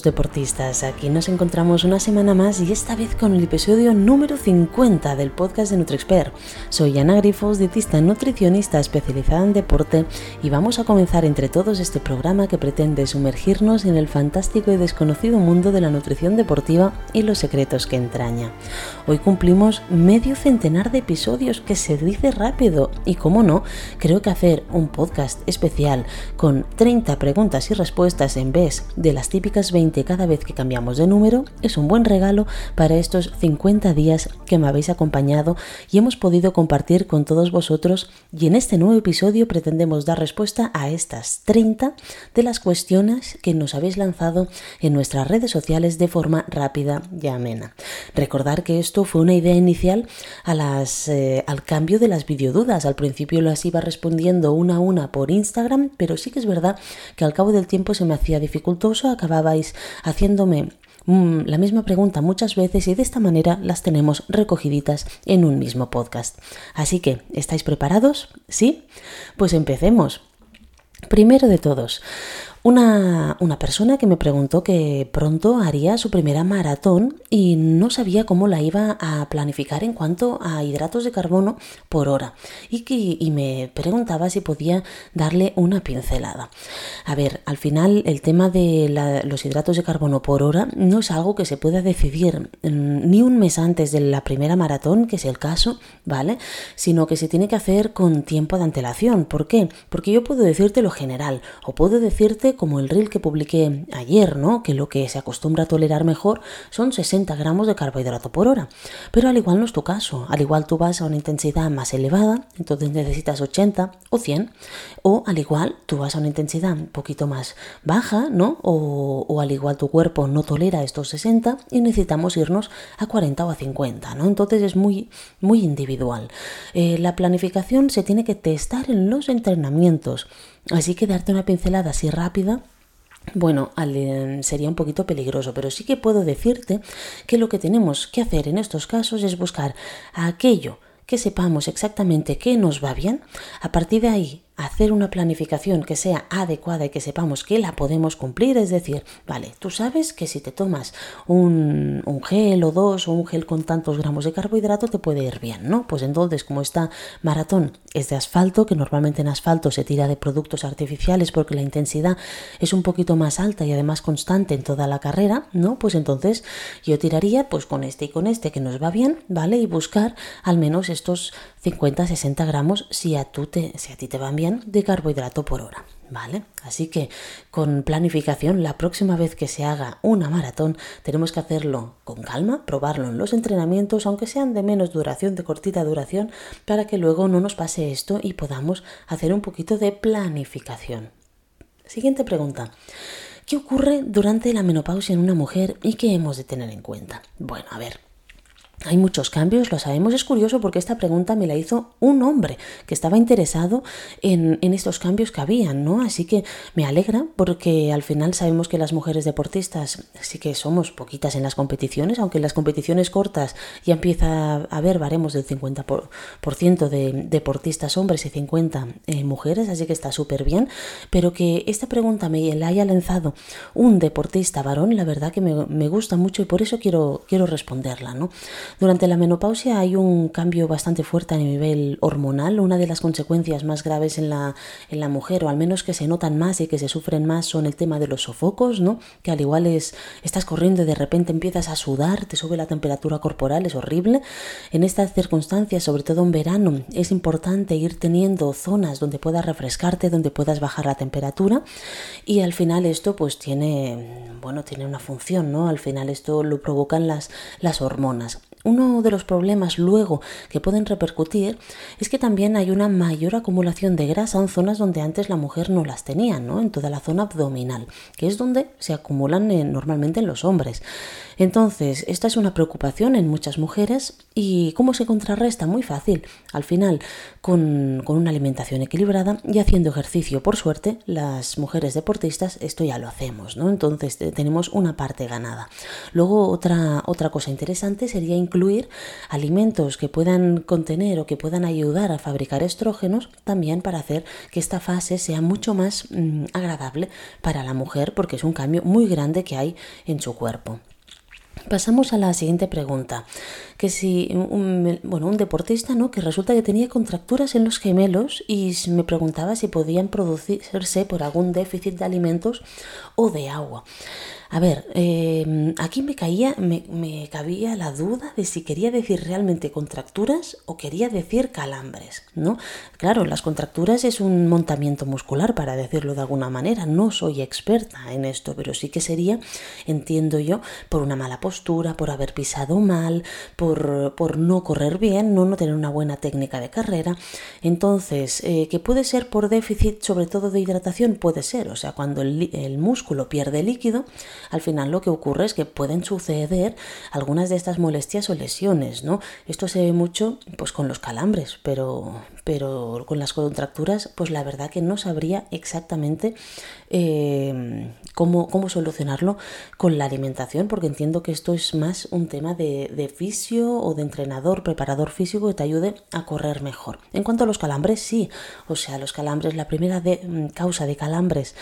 deportistas, aquí nos encontramos una semana más y esta vez con el episodio número 50 del podcast de NutriExpert. Soy Ana Grifos, dietista nutricionista especializada en deporte y vamos a comenzar entre todos este programa que pretende sumergirnos en el fantástico y desconocido mundo de la nutrición deportiva y los secretos que entraña. Hoy cumplimos medio centenar de episodios que se dice rápido y como no, creo que hacer un podcast especial con 30 preguntas y respuestas en vez de las típicas 20 cada vez que cambiamos de número es un buen regalo para estos 50 días que me habéis acompañado y hemos podido compartir con todos vosotros y en este nuevo episodio pretendemos dar respuesta a estas 30 de las cuestiones que nos habéis lanzado en nuestras redes sociales de forma rápida y amena. Recordar que esto fue una idea inicial eh, al cambio de las videodudas. Al principio las iba respondiendo una a una por Instagram, pero sí que es verdad que al cabo del tiempo se me hacía dificultoso, acababais haciéndome mm, la misma pregunta muchas veces y de esta manera las tenemos recogiditas en un mismo podcast. Así que, ¿estáis preparados? ¿Sí? Pues empecemos. Primero de todos, una, una, persona que me preguntó que pronto haría su primera maratón y no sabía cómo la iba a planificar en cuanto a hidratos de carbono por hora y, que, y me preguntaba si podía darle una pincelada. A ver, al final el tema de los hidratos de carbono por hora no es algo que se pueda decidir mm, ni un mes antes de la primera maratón, que es el caso, ¿vale? Sino que se tiene que hacer con tiempo de antelación. ¿Por qué? Porque yo puedo decirte lo general o puedo decirte como el reel que publiqué ayer, ¿no? Que lo que se acostumbra a tolerar mejor son 60 gramos de carbohidrato por hora. Pero al igual no es tu caso. Al igual tú vas a una intensidad más elevada, entonces necesitas 80 o 100. O al igual tú vas a una intensidad un poquito más baja, ¿no? O, al igual tu cuerpo no tolera estos 60 y necesitamos irnos a 40 o a 50, ¿no? Entonces es muy, muy individual. Eh, la planificación se tiene que testar en los entrenamientos. Así que darte una pincelada así rápida bueno, eh, sería un poquito peligroso, pero sí que puedo decirte que lo que tenemos que hacer en estos casos es buscar aquello que sepamos exactamente qué nos va bien, a partir de ahí hacer una planificación que sea adecuada y que sepamos que la podemos cumplir, es decir, vale, tú sabes que si te tomas un, gel o dos o un gel con tantos gramos de carbohidrato te puede ir bien, ¿no? Pues entonces, como esta maratón es de asfalto, que normalmente en asfalto se tira de productos artificiales porque la intensidad es un poquito más alta y además constante en toda la carrera, ¿no? Pues entonces yo tiraría pues con este y con este que nos va bien, ¿vale? Y buscar al menos estos 50-60 gramos si a, te, si a ti te van bien de carbohidrato por hora. ¿Vale? Así que con planificación, la próxima vez que se haga una maratón, tenemos que hacerlo con calma, probarlo en los entrenamientos, aunque sean de menos duración, de cortita duración, para que luego no nos pase esto y podamos hacer un poquito de planificación. Siguiente pregunta. ¿Qué ocurre durante la menopausia en una mujer y qué hemos de tener en cuenta? Bueno, a ver, hay muchos cambios, lo sabemos. Es curioso porque esta pregunta me la hizo un hombre que estaba interesado en, estos cambios que habían, ¿no? Así que me alegra porque al final sabemos que las mujeres deportistas sí que somos poquitas en las competiciones, aunque en las competiciones cortas ya empieza a haber baremos del 50% de deportistas hombres y 50 eh, mujeres, así que está súper bien. Pero que esta pregunta me la haya lanzado un deportista varón, la verdad que me, me gusta mucho y por eso quiero, quiero responderla, ¿no? Durante la menopausia hay un cambio bastante fuerte a nivel hormonal. Una de las consecuencias más graves en la, en la mujer, o al menos que se notan más y que se sufren más, son el tema de los sofocos, ¿no? Que al igual es, estás corriendo y de repente empiezas a sudar, te sube la temperatura corporal, es horrible. En estas circunstancias, sobre todo en verano, es importante ir teniendo zonas donde puedas refrescarte, donde puedas bajar la temperatura. Y al final esto pues tiene, bueno, tiene una función, ¿no? Al final esto lo provocan las, las hormonas. Uno de los problemas luego que pueden repercutir es que también hay una mayor acumulación de grasa en zonas donde antes la mujer no las tenía, ¿no? En toda la zona abdominal, que es donde se acumulan eh, normalmente en los hombres. Entonces, esta es una preocupación en muchas mujeres y ¿cómo se contrarresta? Muy fácil. Al final, con, con una alimentación equilibrada y haciendo ejercicio, por suerte, las mujeres deportistas esto ya lo hacemos, ¿no? Entonces tenemos una parte ganada. Luego, otra, otra cosa interesante sería incluir alimentos que puedan contener o que puedan ayudar a fabricar estrógenos también para hacer que esta fase sea mucho más mm, agradable para la mujer porque es un cambio muy grande que hay en su cuerpo. Pasamos a la siguiente pregunta, que si un, bueno, un deportista, ¿no? que resulta que tenía contracturas en los gemelos y me preguntaba si podían producirse por algún déficit de alimentos o de agua. A ver, em, aquí me caía, me, cabía la duda de si quería decir realmente contracturas o quería decir calambres, ¿no? Claro, las contracturas es un montamiento muscular, para decirlo de alguna manera. No soy experta en esto, pero sí que sería, entiendo yo, por una mala postura, por haber pisado mal, por, por no correr bien, no, no tener una buena técnica de carrera. Entonces, eh, que puede ser por déficit, sobre todo de hidratación, puede ser. O sea, cuando el músculo pierde líquido, al final lo que ocurre es que pueden suceder algunas de estas molestias o lesiones, ¿no? Esto se ve mucho pues con los calambres, pero, pero con las contracturas, pues la verdad que no sabría exactamente eh, cómo, cómo, solucionarlo con la alimentación, porque entiendo que esto es más un tema de, de fisio o de entrenador, preparador físico que te ayude a correr mejor. En cuanto a los calambres, sí, o sea, los calambres, la primera causa de calambres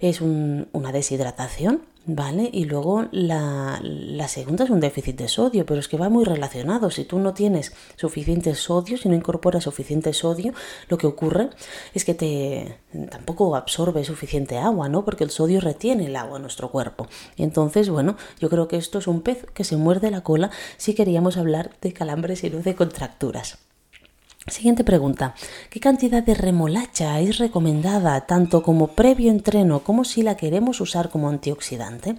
es una deshidratación, ¿vale? Y luego la, segunda es un déficit de sodio, pero es que va muy relacionado. Si tú no tienes suficiente sodio, si no incorporas suficiente sodio, lo que ocurre es que te tampoco absorbe suficiente agua, ¿no? Porque el sodio retiene el agua en nuestro cuerpo. Y entonces, bueno, yo creo que esto es un pez que se muerde la cola si queríamos hablar de calambres y no de contracturas. Siguiente pregunta. ¿Qué cantidad de remolacha es recomendada tanto como previo entreno como si la queremos usar como antioxidante?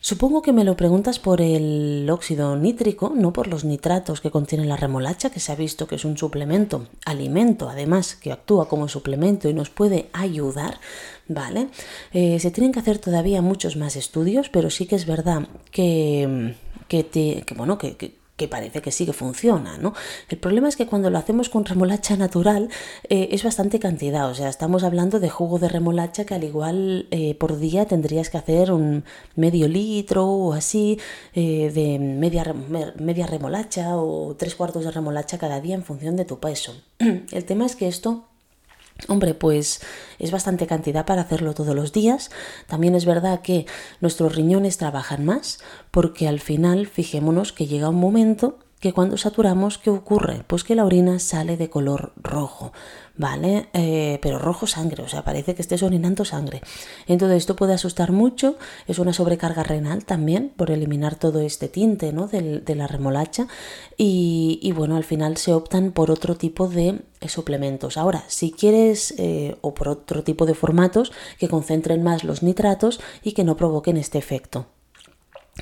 Supongo que me lo preguntas por el óxido nítrico, no por los nitratos que contiene la remolacha, que se ha visto que es un suplemento, alimento además, que actúa como suplemento y nos puede ayudar, ¿vale? Eh, se tienen que hacer todavía muchos más estudios, pero sí que es verdad que, que, bueno, que parece que sí que funciona, ¿no? El problema es que cuando lo hacemos con remolacha natural eh, es bastante cantidad, o sea, estamos hablando de jugo de remolacha que al igual eh, por día tendrías que hacer un medio litro o así eh, de media, media remolacha o tres cuartos de remolacha cada día en función de tu peso. El tema es que esto Hombre, pues es bastante cantidad para hacerlo todos los días. También es verdad que nuestros riñones trabajan más porque al final fijémonos que llega un momento que cuando saturamos, ¿qué ocurre? Pues que la orina sale de color rojo. ¿Vale? Eh, pero rojo sangre, o sea, parece que estés orinando sangre. Entonces esto puede asustar mucho, es una sobrecarga renal también por eliminar todo este tinte ¿no? de, la remolacha y, bueno, al final se optan por otro tipo de eh, suplementos. Ahora, si quieres, eh, o por otro tipo de formatos que concentren más los nitratos y que no provoquen este efecto.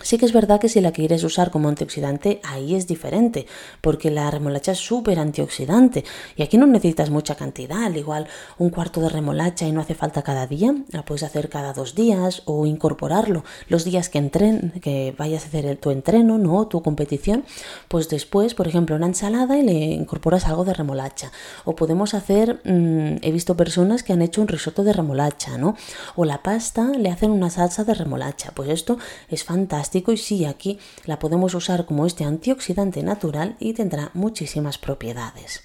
Sí que es verdad que si la quieres usar como antioxidante, ahí es diferente, porque la remolacha es súper antioxidante y aquí no necesitas mucha cantidad, al igual un cuarto de remolacha y no hace falta cada día, la puedes hacer cada dos días o incorporarlo los días que, entren, que vayas a hacer tu entreno, no tu competición, pues después, por ejemplo, una ensalada y le incorporas algo de remolacha. O podemos hacer, mm, he visto personas que han hecho un risotto de remolacha, ¿no? O la pasta le hacen una salsa de remolacha, pues esto es fantástico y sí, aquí la podemos usar como este antioxidante natural y tendrá muchísimas propiedades.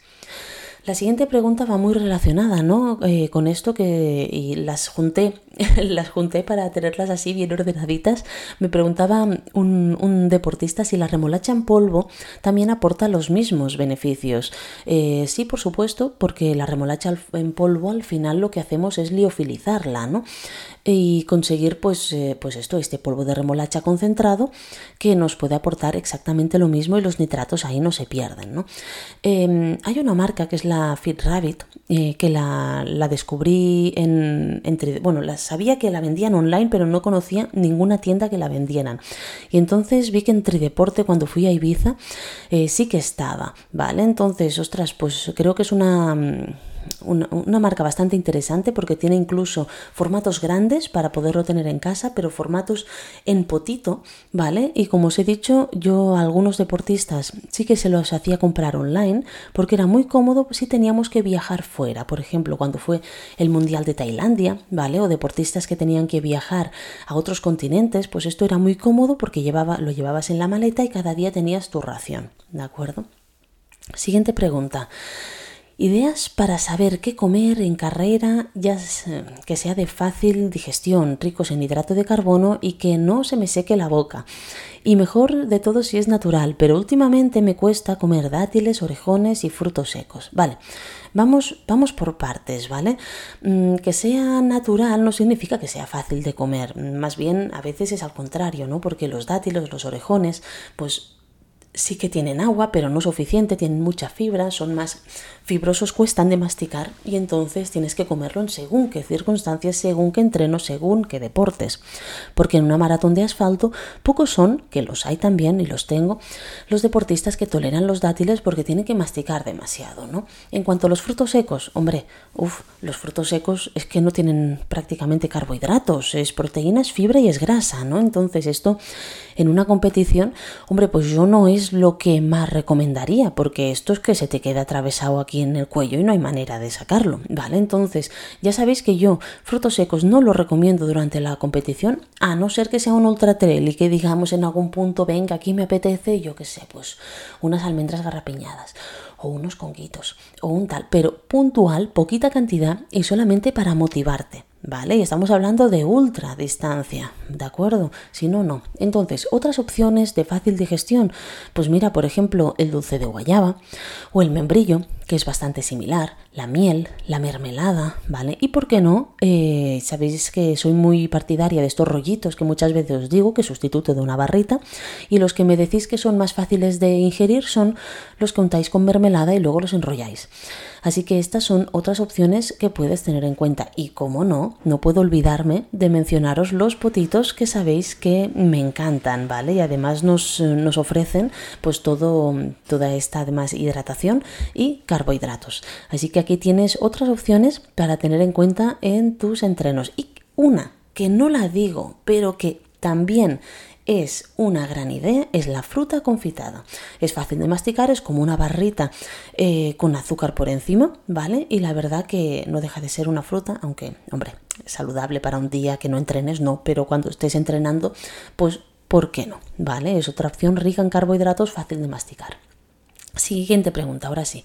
La siguiente pregunta va muy relacionada, ¿no? Eh, con esto que y las junté, las junté para tenerlas así bien ordenaditas. Me preguntaba un, deportista si la remolacha en polvo también aporta los mismos beneficios. Eh, sí, por supuesto, porque la remolacha en polvo al final lo que hacemos es liofilizarla, ¿no? y conseguir pues, eh, pues esto, este polvo de remolacha concentrado que nos puede aportar exactamente lo mismo y los nitratos ahí no se pierden. ¿no? Em, hay una marca que es la Fit Rabbit eh, que la, descubrí en, bueno, la, sabía que la vendían online pero no conocía ninguna tienda que la vendieran y entonces vi que en Trideporte cuando fui a Ibiza eh, sí que estaba, ¿vale? Entonces, ostras, pues creo que es una una, marca bastante interesante porque tiene incluso formatos grandes para poderlo tener en casa, pero formatos en potito, ¿vale? Y como os he dicho, yo a algunos deportistas sí que se los hacía comprar online porque era muy cómodo si teníamos que viajar fuera. Por ejemplo, cuando fue el Mundial de Tailandia, ¿vale? O deportistas que tenían que viajar a otros continentes, pues esto era muy cómodo porque llevaba, lo llevabas en la maleta y cada día tenías tu ración, ¿de acuerdo? Siguiente pregunta. Ideas para saber qué comer en carrera, ya que sea de fácil digestión, ricos en hidrato de carbono y que no se me seque la boca. Y mejor de todo si es natural, pero últimamente me cuesta comer dátiles, orejones y frutos secos. Vale, vamos, vamos por partes, ¿vale? Mm, que sea natural no significa que sea fácil de comer, más bien a veces es al contrario, ¿no? Porque los dátiles, los orejones, pues sí que tienen agua, pero no suficiente, tienen mucha fibra, son más fibrosos, cuestan de masticar y entonces tienes que comerlo en según qué circunstancias, según qué entreno, según qué deportes. Porque en una maratón de asfalto pocos son, que los hay también y los tengo, los deportistas que toleran los dátiles porque tienen que masticar demasiado, ¿no? En cuanto a los frutos secos, hombre, uff, los frutos secos es que no tienen prácticamente carbohidratos, es proteína, es fibra y es grasa, ¿no? Entonces esto en una competición, hombre, pues yo no es lo que más recomendaría, porque esto es que se te queda atravesado aquí en el cuello y no hay manera de sacarlo, ¿vale? Entonces, ya sabéis que yo frutos secos no los recomiendo durante la competición, a no ser que sea un ultra trail y que digamos en algún punto, venga, aquí me apetece, yo qué sé, pues unas almendras garrapiñadas o unos conguitos o un tal, pero puntual, poquita cantidad y solamente para motivarte. ¿Vale? Y estamos hablando de ultra distancia, ¿de acuerdo? Si no, no. Entonces, otras opciones de fácil digestión, pues mira, por ejemplo, el dulce de guayaba o el membrillo, que es bastante similar, la miel, la mermelada, ¿vale? Y por qué no, eh, sabéis que soy muy partidaria de estos rollitos que muchas veces os digo que sustituto de una barrita, y los que me decís que son más fáciles de ingerir son los que untáis con mermelada y luego los enrolláis. Así que estas son otras opciones que puedes tener en cuenta. Y como no, no puedo olvidarme de mencionaros los potitos que sabéis que me encantan, ¿vale? Y además nos, nos ofrecen pues todo, toda esta además hidratación y carbohidratos. Así que aquí tienes otras opciones para tener en cuenta en tus entrenos. Y una que no la digo, pero que también es una gran idea, es la fruta confitada. Es fácil de masticar, es como una barrita eh, con azúcar por encima, ¿vale? Y la verdad que no deja de ser una fruta, aunque, hombre, saludable para un día que no entrenes, no, pero cuando estés entrenando, pues, ¿por qué no? ¿Vale? Es otra opción rica en carbohidratos, fácil de masticar. Siguiente pregunta, ahora sí.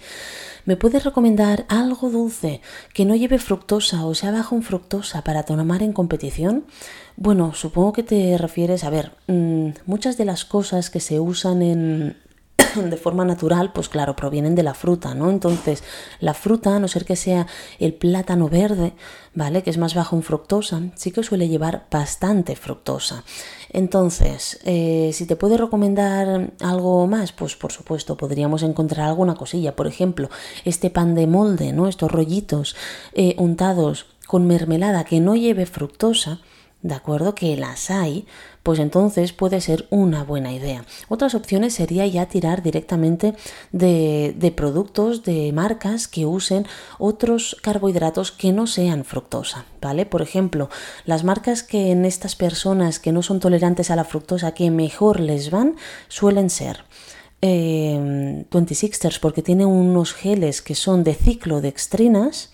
¿Me puedes recomendar algo dulce que no lleve fructosa o sea bajo en fructosa para tomar en competición? Bueno, supongo que te refieres a ver, mm, muchas de las cosas que se usan en, de forma natural, pues claro, provienen de la fruta, ¿no? Entonces, la fruta, a no ser que sea el plátano verde, ¿vale? Que es más bajo en fructosa, sí que suele llevar bastante fructosa. Entonces, eh, si te puedo recomendar algo más, pues por supuesto, podríamos encontrar alguna cosilla. Por ejemplo, este pan de molde, ¿no? Estos rollitos eh, untados con mermelada que no lleve fructosa, ¿de acuerdo? Que las hay, pues entonces puede ser una buena idea. Otras opciones sería ya tirar directamente de, de, productos, de marcas que usen otros carbohidratos que no sean fructosa, ¿vale? Por ejemplo, las marcas que en estas personas que no son tolerantes a la fructosa que mejor les van suelen ser eh, 26ers porque tiene unos geles que son de ciclo de extrinas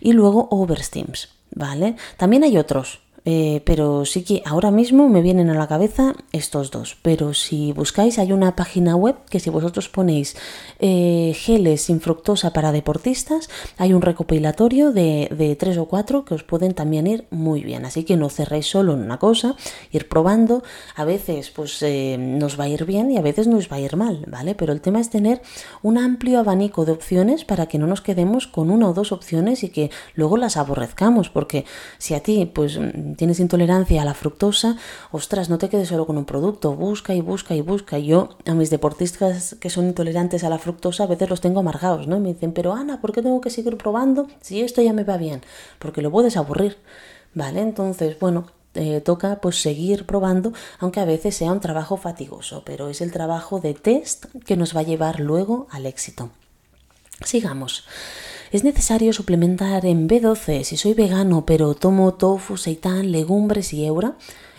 y luego Oversteams, ¿vale? También hay otros, eh, pero sí que ahora mismo me vienen a la cabeza estos dos. Pero si buscáis, hay una página web que si vosotros ponéis eh, geles sin fructosa para deportistas, hay un recopilatorio de, tres o cuatro que os pueden también ir muy bien. Así que no cerréis solo en una cosa, ir probando. A veces pues eh, nos va a ir bien y a veces nos va a ir mal, ¿vale? Pero el tema es tener un amplio abanico de opciones para que no nos quedemos con una o dos opciones y que luego las aborrezcamos. Porque si a ti pues tienes intolerancia a la fructosa, ostras, no te quedes solo con un producto, busca y busca y busca. Yo a mis deportistas que son intolerantes a la fructosa a veces los tengo amargados, ¿no? me dicen, pero Ana, ¿por qué tengo que seguir probando si esto ya me va bien? Porque lo puedes aburrir, ¿vale? Entonces, bueno, eh, toca pues seguir probando, aunque a veces sea un trabajo fatigoso, pero es el trabajo de test que nos va a llevar luego al éxito. Sigamos. ¿Es necesario suplementar en B12 si soy vegano pero tomo tofu, seitán, legumbres y eura?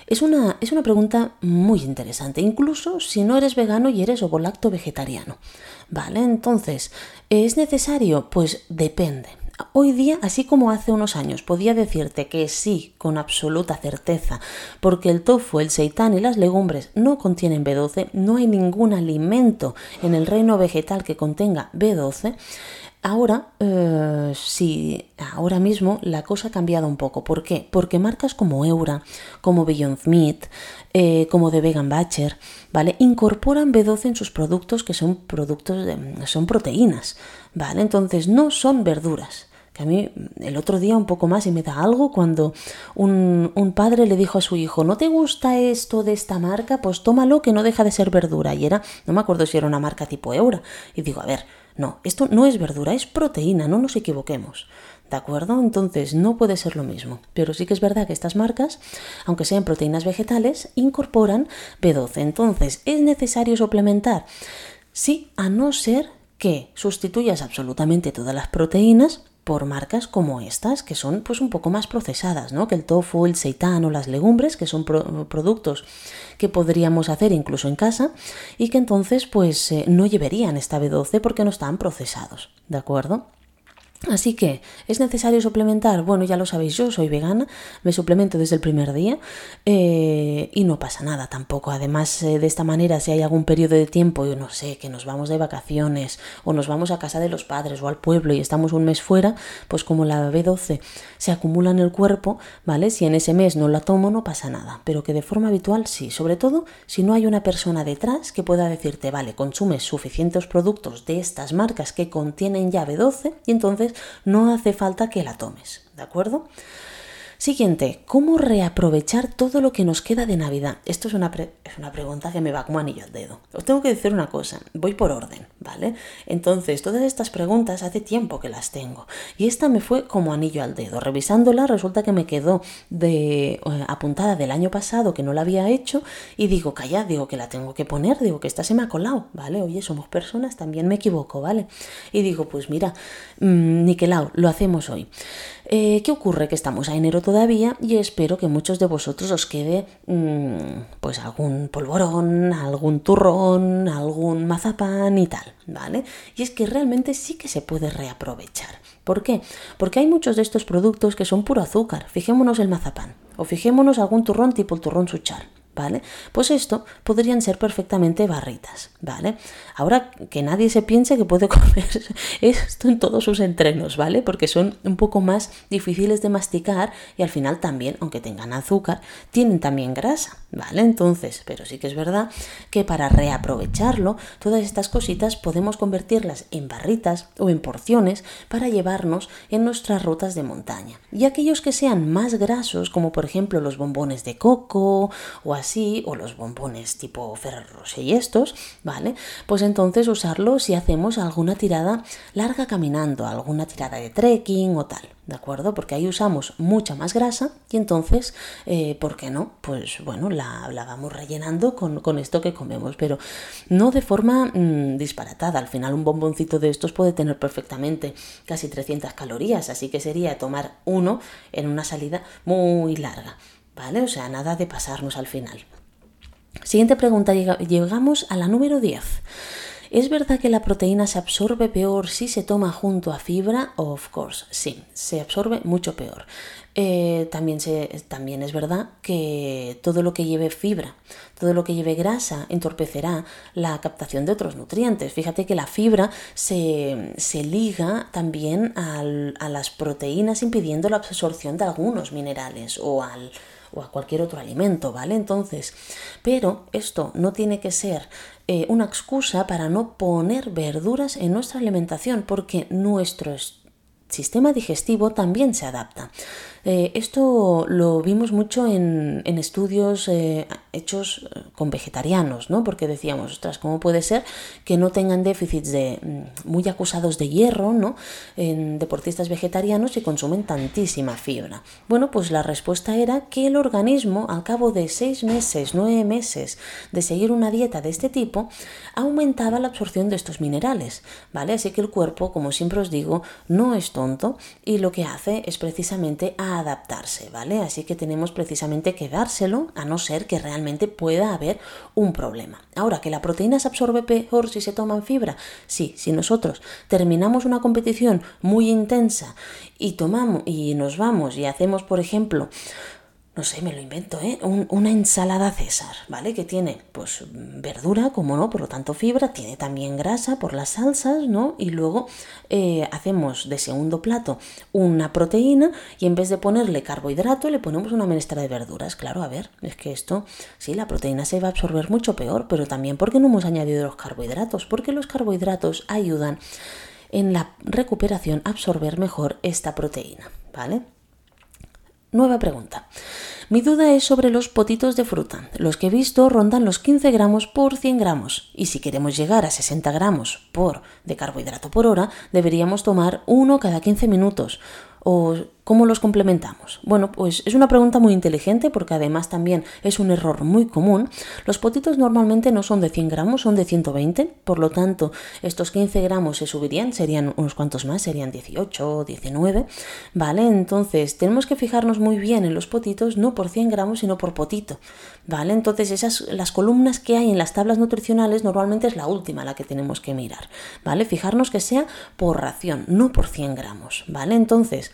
Es una, es una pregunta muy interesante, incluso si no eres vegano y eres ovolacto vegetariano. Vale, entonces, ¿es necesario? Pues depende. Hoy día, así como hace unos años, podía decirte que sí, con absoluta certeza, porque el tofu, el seitán y las legumbres no contienen B12, no hay ningún alimento en el reino vegetal que contenga B12. Ahora, eh, sí, ahora mismo la cosa ha cambiado un poco. ¿Por qué? Porque marcas como Eura, como Beyond Meat, eh, como de Vegan Butcher, ¿vale? Incorporan B12 en sus productos que son productos de, son proteínas, ¿vale? Entonces no son verduras. Que a mí el otro día un poco más y me da algo cuando un, un padre le dijo a su hijo, ¿no te gusta esto de esta marca? Pues tómalo que no deja de ser verdura. Y era, no me acuerdo si era una marca tipo Eura. Y digo, a ver, no, esto no es verdura, es proteína, no nos equivoquemos. ¿De acuerdo? Entonces no puede ser lo mismo. Pero sí que es verdad que estas marcas, aunque sean proteínas vegetales, incorporan B12. Entonces, ¿es necesario suplementar? Sí, a no ser que sustituyas absolutamente todas las proteínas por marcas como estas, que son pues un poco más procesadas, ¿no? Que el tofu, el seitán o las legumbres, que son productos que podríamos hacer incluso en casa y que entonces pues eh, no llevarían esta B12 porque no están procesados, ¿de acuerdo? Así que, ¿es necesario suplementar? Bueno, ya lo sabéis, yo soy vegana, me suplemento desde el primer día eh, y no pasa nada tampoco. Además, eh, de esta manera, si hay algún periodo de tiempo, yo no sé, que nos vamos de vacaciones o nos vamos a casa de los padres o al pueblo y estamos un mes fuera, pues como la B12 se acumula en el cuerpo, ¿vale? Si en ese mes no la tomo, no pasa nada, pero que de forma habitual sí, sobre todo si no hay una persona detrás que pueda decirte, vale, consumes suficientes productos de estas marcas que contienen ya B12 y entonces no hace falta que la tomes, ¿de acuerdo? Siguiente, ¿cómo reaprovechar todo lo que nos queda de Navidad? Esto es una, es una, pregunta que me va como anillo al dedo. Os tengo que decir una cosa, voy por orden, ¿vale? Entonces, todas estas preguntas hace tiempo que las tengo. Y esta me fue como anillo al dedo. Revisándola, resulta que me quedó de, eh, apuntada del año pasado que no la había hecho. Y digo, calla, digo que la tengo que poner, digo que esta se me ha colado, ¿vale? Oye, somos personas, también me equivoco, ¿vale? Y digo, pues mira, mmm, Niquelao, lo hacemos hoy. Eh, ¿Qué ocurre? Que estamos a enero todavía y espero que muchos de vosotros os quede mmm, pues algún polvorón, algún turrón, algún mazapán y tal, ¿vale? Y es que realmente sí que se puede reaprovechar. ¿Por qué? Porque hay muchos de estos productos que son puro azúcar. Fijémonos el mazapán o fijémonos algún turrón tipo el turrón suchar. ¿Vale? Pues esto podrían ser perfectamente barritas, ¿vale? Ahora que nadie se piense que puede comer esto en todos sus entrenos, ¿vale? Porque son un poco más difíciles de masticar y al final también, aunque tengan azúcar, tienen también grasa, ¿vale? Entonces, pero sí que es verdad que para reaprovecharlo, todas estas cositas podemos convertirlas en barritas o en porciones para llevarnos en nuestras rutas de montaña. Y aquellos que sean más grasos, como por ejemplo los bombones de coco o así, o los bombones tipo Ferrero y estos, ¿vale? Pues entonces usarlo si hacemos alguna tirada larga caminando, alguna tirada de trekking o tal, ¿de acuerdo? Porque ahí usamos mucha más grasa y entonces, eh, ¿por qué no? Pues bueno, la, vamos rellenando con, esto que comemos, pero no de forma mm, disparatada. Al final un bomboncito de estos puede tener perfectamente casi 300 calorías, así que sería tomar uno en una salida muy larga. ¿Vale? O sea, nada de pasarnos al final. Siguiente pregunta, llegamos a la número 10. ¿Es verdad que la proteína se absorbe peor si se toma junto a fibra? Of course, sí, se absorbe mucho peor. Eh, también, se, también es verdad que todo lo que lleve fibra, todo lo que lleve grasa, entorpecerá la captación de otros nutrientes. Fíjate que la fibra se, se liga también al, a las proteínas impidiendo la absorción de algunos minerales o al o a cualquier otro alimento, ¿vale? Entonces, pero esto no tiene que ser eh, una excusa para no poner verduras en nuestra alimentación, porque nuestro sistema digestivo también se adapta. Eh, esto lo vimos mucho en, estudios eh, hechos eh, con vegetarianos, ¿no? Porque decíamos, ostras, ¿cómo puede ser que no tengan déficits de, mm, muy acusados de hierro, ¿no? En deportistas vegetarianos y consumen tantísima fibra. Bueno, pues la respuesta era que el organismo, al cabo de seis meses, nueve meses de seguir una dieta de este tipo, aumentaba la absorción de estos minerales, ¿vale? Así que el cuerpo, como siempre os digo, no es tonto y lo que hace es precisamente adaptarse, ¿vale? Así que tenemos precisamente que dárselo a no ser que realmente pueda haber un problema. Ahora, que la proteína se absorbe peor si se toma fibra, sí, si nosotros terminamos una competición muy intensa y tomamos y nos vamos y hacemos, por ejemplo, no sé, me lo invento, ¿eh? una ensalada César, ¿vale? Que tiene, pues, verdura, como no, por lo tanto fibra, tiene también grasa por las salsas, ¿no? Y luego eh, hacemos de segundo plato una proteína y en vez de ponerle carbohidrato le ponemos una menestra de verduras. Claro, a ver, es que esto, sí, la proteína se va a absorber mucho peor, pero también porque no hemos añadido los carbohidratos, porque los carbohidratos ayudan en la recuperación a absorber mejor esta proteína, ¿vale? Nueva pregunta. Mi duda es sobre los potitos de fruta. Los que he visto rondan los 15 gramos por 100 gramos. Y si queremos llegar a 60 gramos por de carbohidrato por hora, deberíamos tomar uno cada 15 minutos. ¿O cómo los complementamos? Bueno, pues es una pregunta muy inteligente porque además también es un error muy común. Los potitos normalmente no son de 100 gramos, son de 120, por lo tanto estos 15 gramos se subirían, serían unos cuantos más, serían 18 o 19, ¿vale? Entonces tenemos que fijarnos muy bien en los potitos, no por 100 gramos, sino por potito, ¿vale? Entonces esas, las columnas que hay en las tablas nutricionales normalmente es la última la que tenemos que mirar, ¿vale? Fijarnos que sea por ración, no por 100 gramos, ¿vale? Entonces,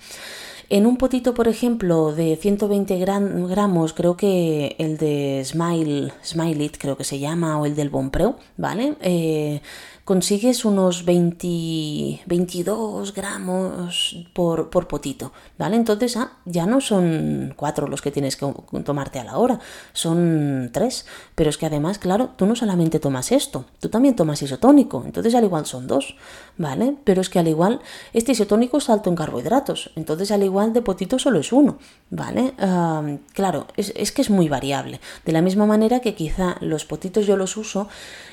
en un potito, por ejemplo, de 120 gramos, creo que el de Smile, Smile It, creo que se llama, o el del Bonpreu, ¿vale? Eh, consigues unos 20, 22 gramos por, potito, ¿vale? Entonces ah, ya no son cuatro los que tienes que tomarte a la hora, son tres. Pero es que además, claro, tú no solamente tomas esto, tú también tomas isotónico, entonces al igual son dos, ¿vale? Pero es que al igual este isotónico es alto en carbohidratos, entonces al igual de potito solo es uno, ¿vale? claro, es, es que es muy variable. De la misma manera que quizá los potitos yo los uso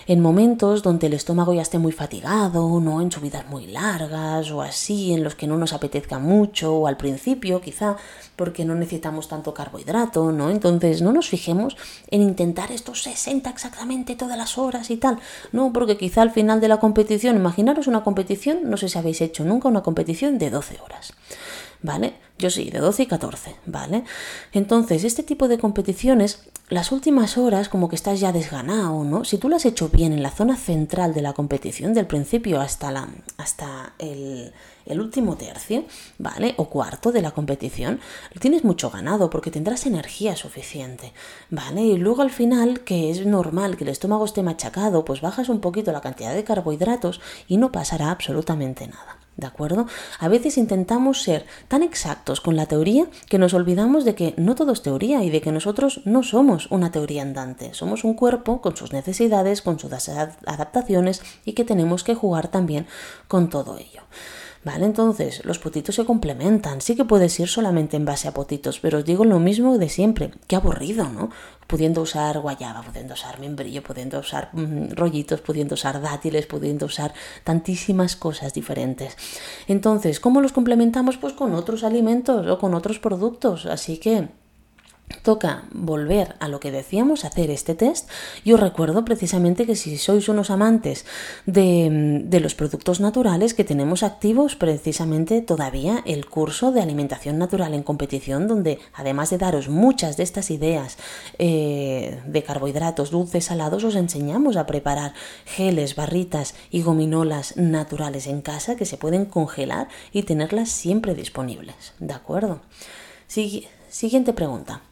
en momentos donde el estómago ya esté muy fatigado, no en subidas muy largas o así, en los que no nos apetezca mucho o al principio quizá porque no necesitamos tanto carbohidrato, ¿no? Entonces no nos fijemos en intentar estos 60 exactamente todas las horas y tal, no, porque quizá al final de la competición, imaginaros una competición, no sé si habéis hecho nunca una competición de 12 horas. ¿Vale? Yo sí, de 12 y 14, ¿vale? Entonces, este tipo de competiciones, las últimas horas como que estás ya desganado, ¿no? Si tú lo has hecho bien en la zona central de la competición, del principio hasta, la, hasta el, el último tercio, ¿vale? O cuarto de la competición, tienes mucho ganado porque tendrás energía suficiente, ¿vale? Y luego al final, que es normal que el estómago esté machacado, pues bajas un poquito la cantidad de carbohidratos y no pasará absolutamente nada. ¿De acuerdo? A veces intentamos ser tan exactos con la teoría que nos olvidamos de que no todo es teoría y de que nosotros no somos una teoría andante. Somos un cuerpo con sus necesidades, con sus adaptaciones y que tenemos que jugar también con todo ello. Vale, entonces los potitos se complementan. Sí que puedes ir solamente en base a potitos, pero os digo lo mismo de siempre. Qué aburrido, ¿no? Pudiendo usar guayaba, pudiendo usar membrillo, pudiendo usar mm, rollitos, pudiendo usar dátiles, pudiendo usar tantísimas cosas diferentes. Entonces, ¿cómo los complementamos? Pues con otros alimentos o con otros productos. Así que toca volver a lo que decíamos, hacer este test. Yo recuerdo precisamente que si sois unos amantes de, los productos naturales, que tenemos activos precisamente todavía el curso de alimentación natural en competición, donde además de daros muchas de estas ideas eh, de carbohidratos, dulces, salados, os enseñamos a preparar geles, barritas y gominolas naturales en casa que se pueden congelar y tenerlas siempre disponibles. ¿De acuerdo? Sí, Siguiente pregunta.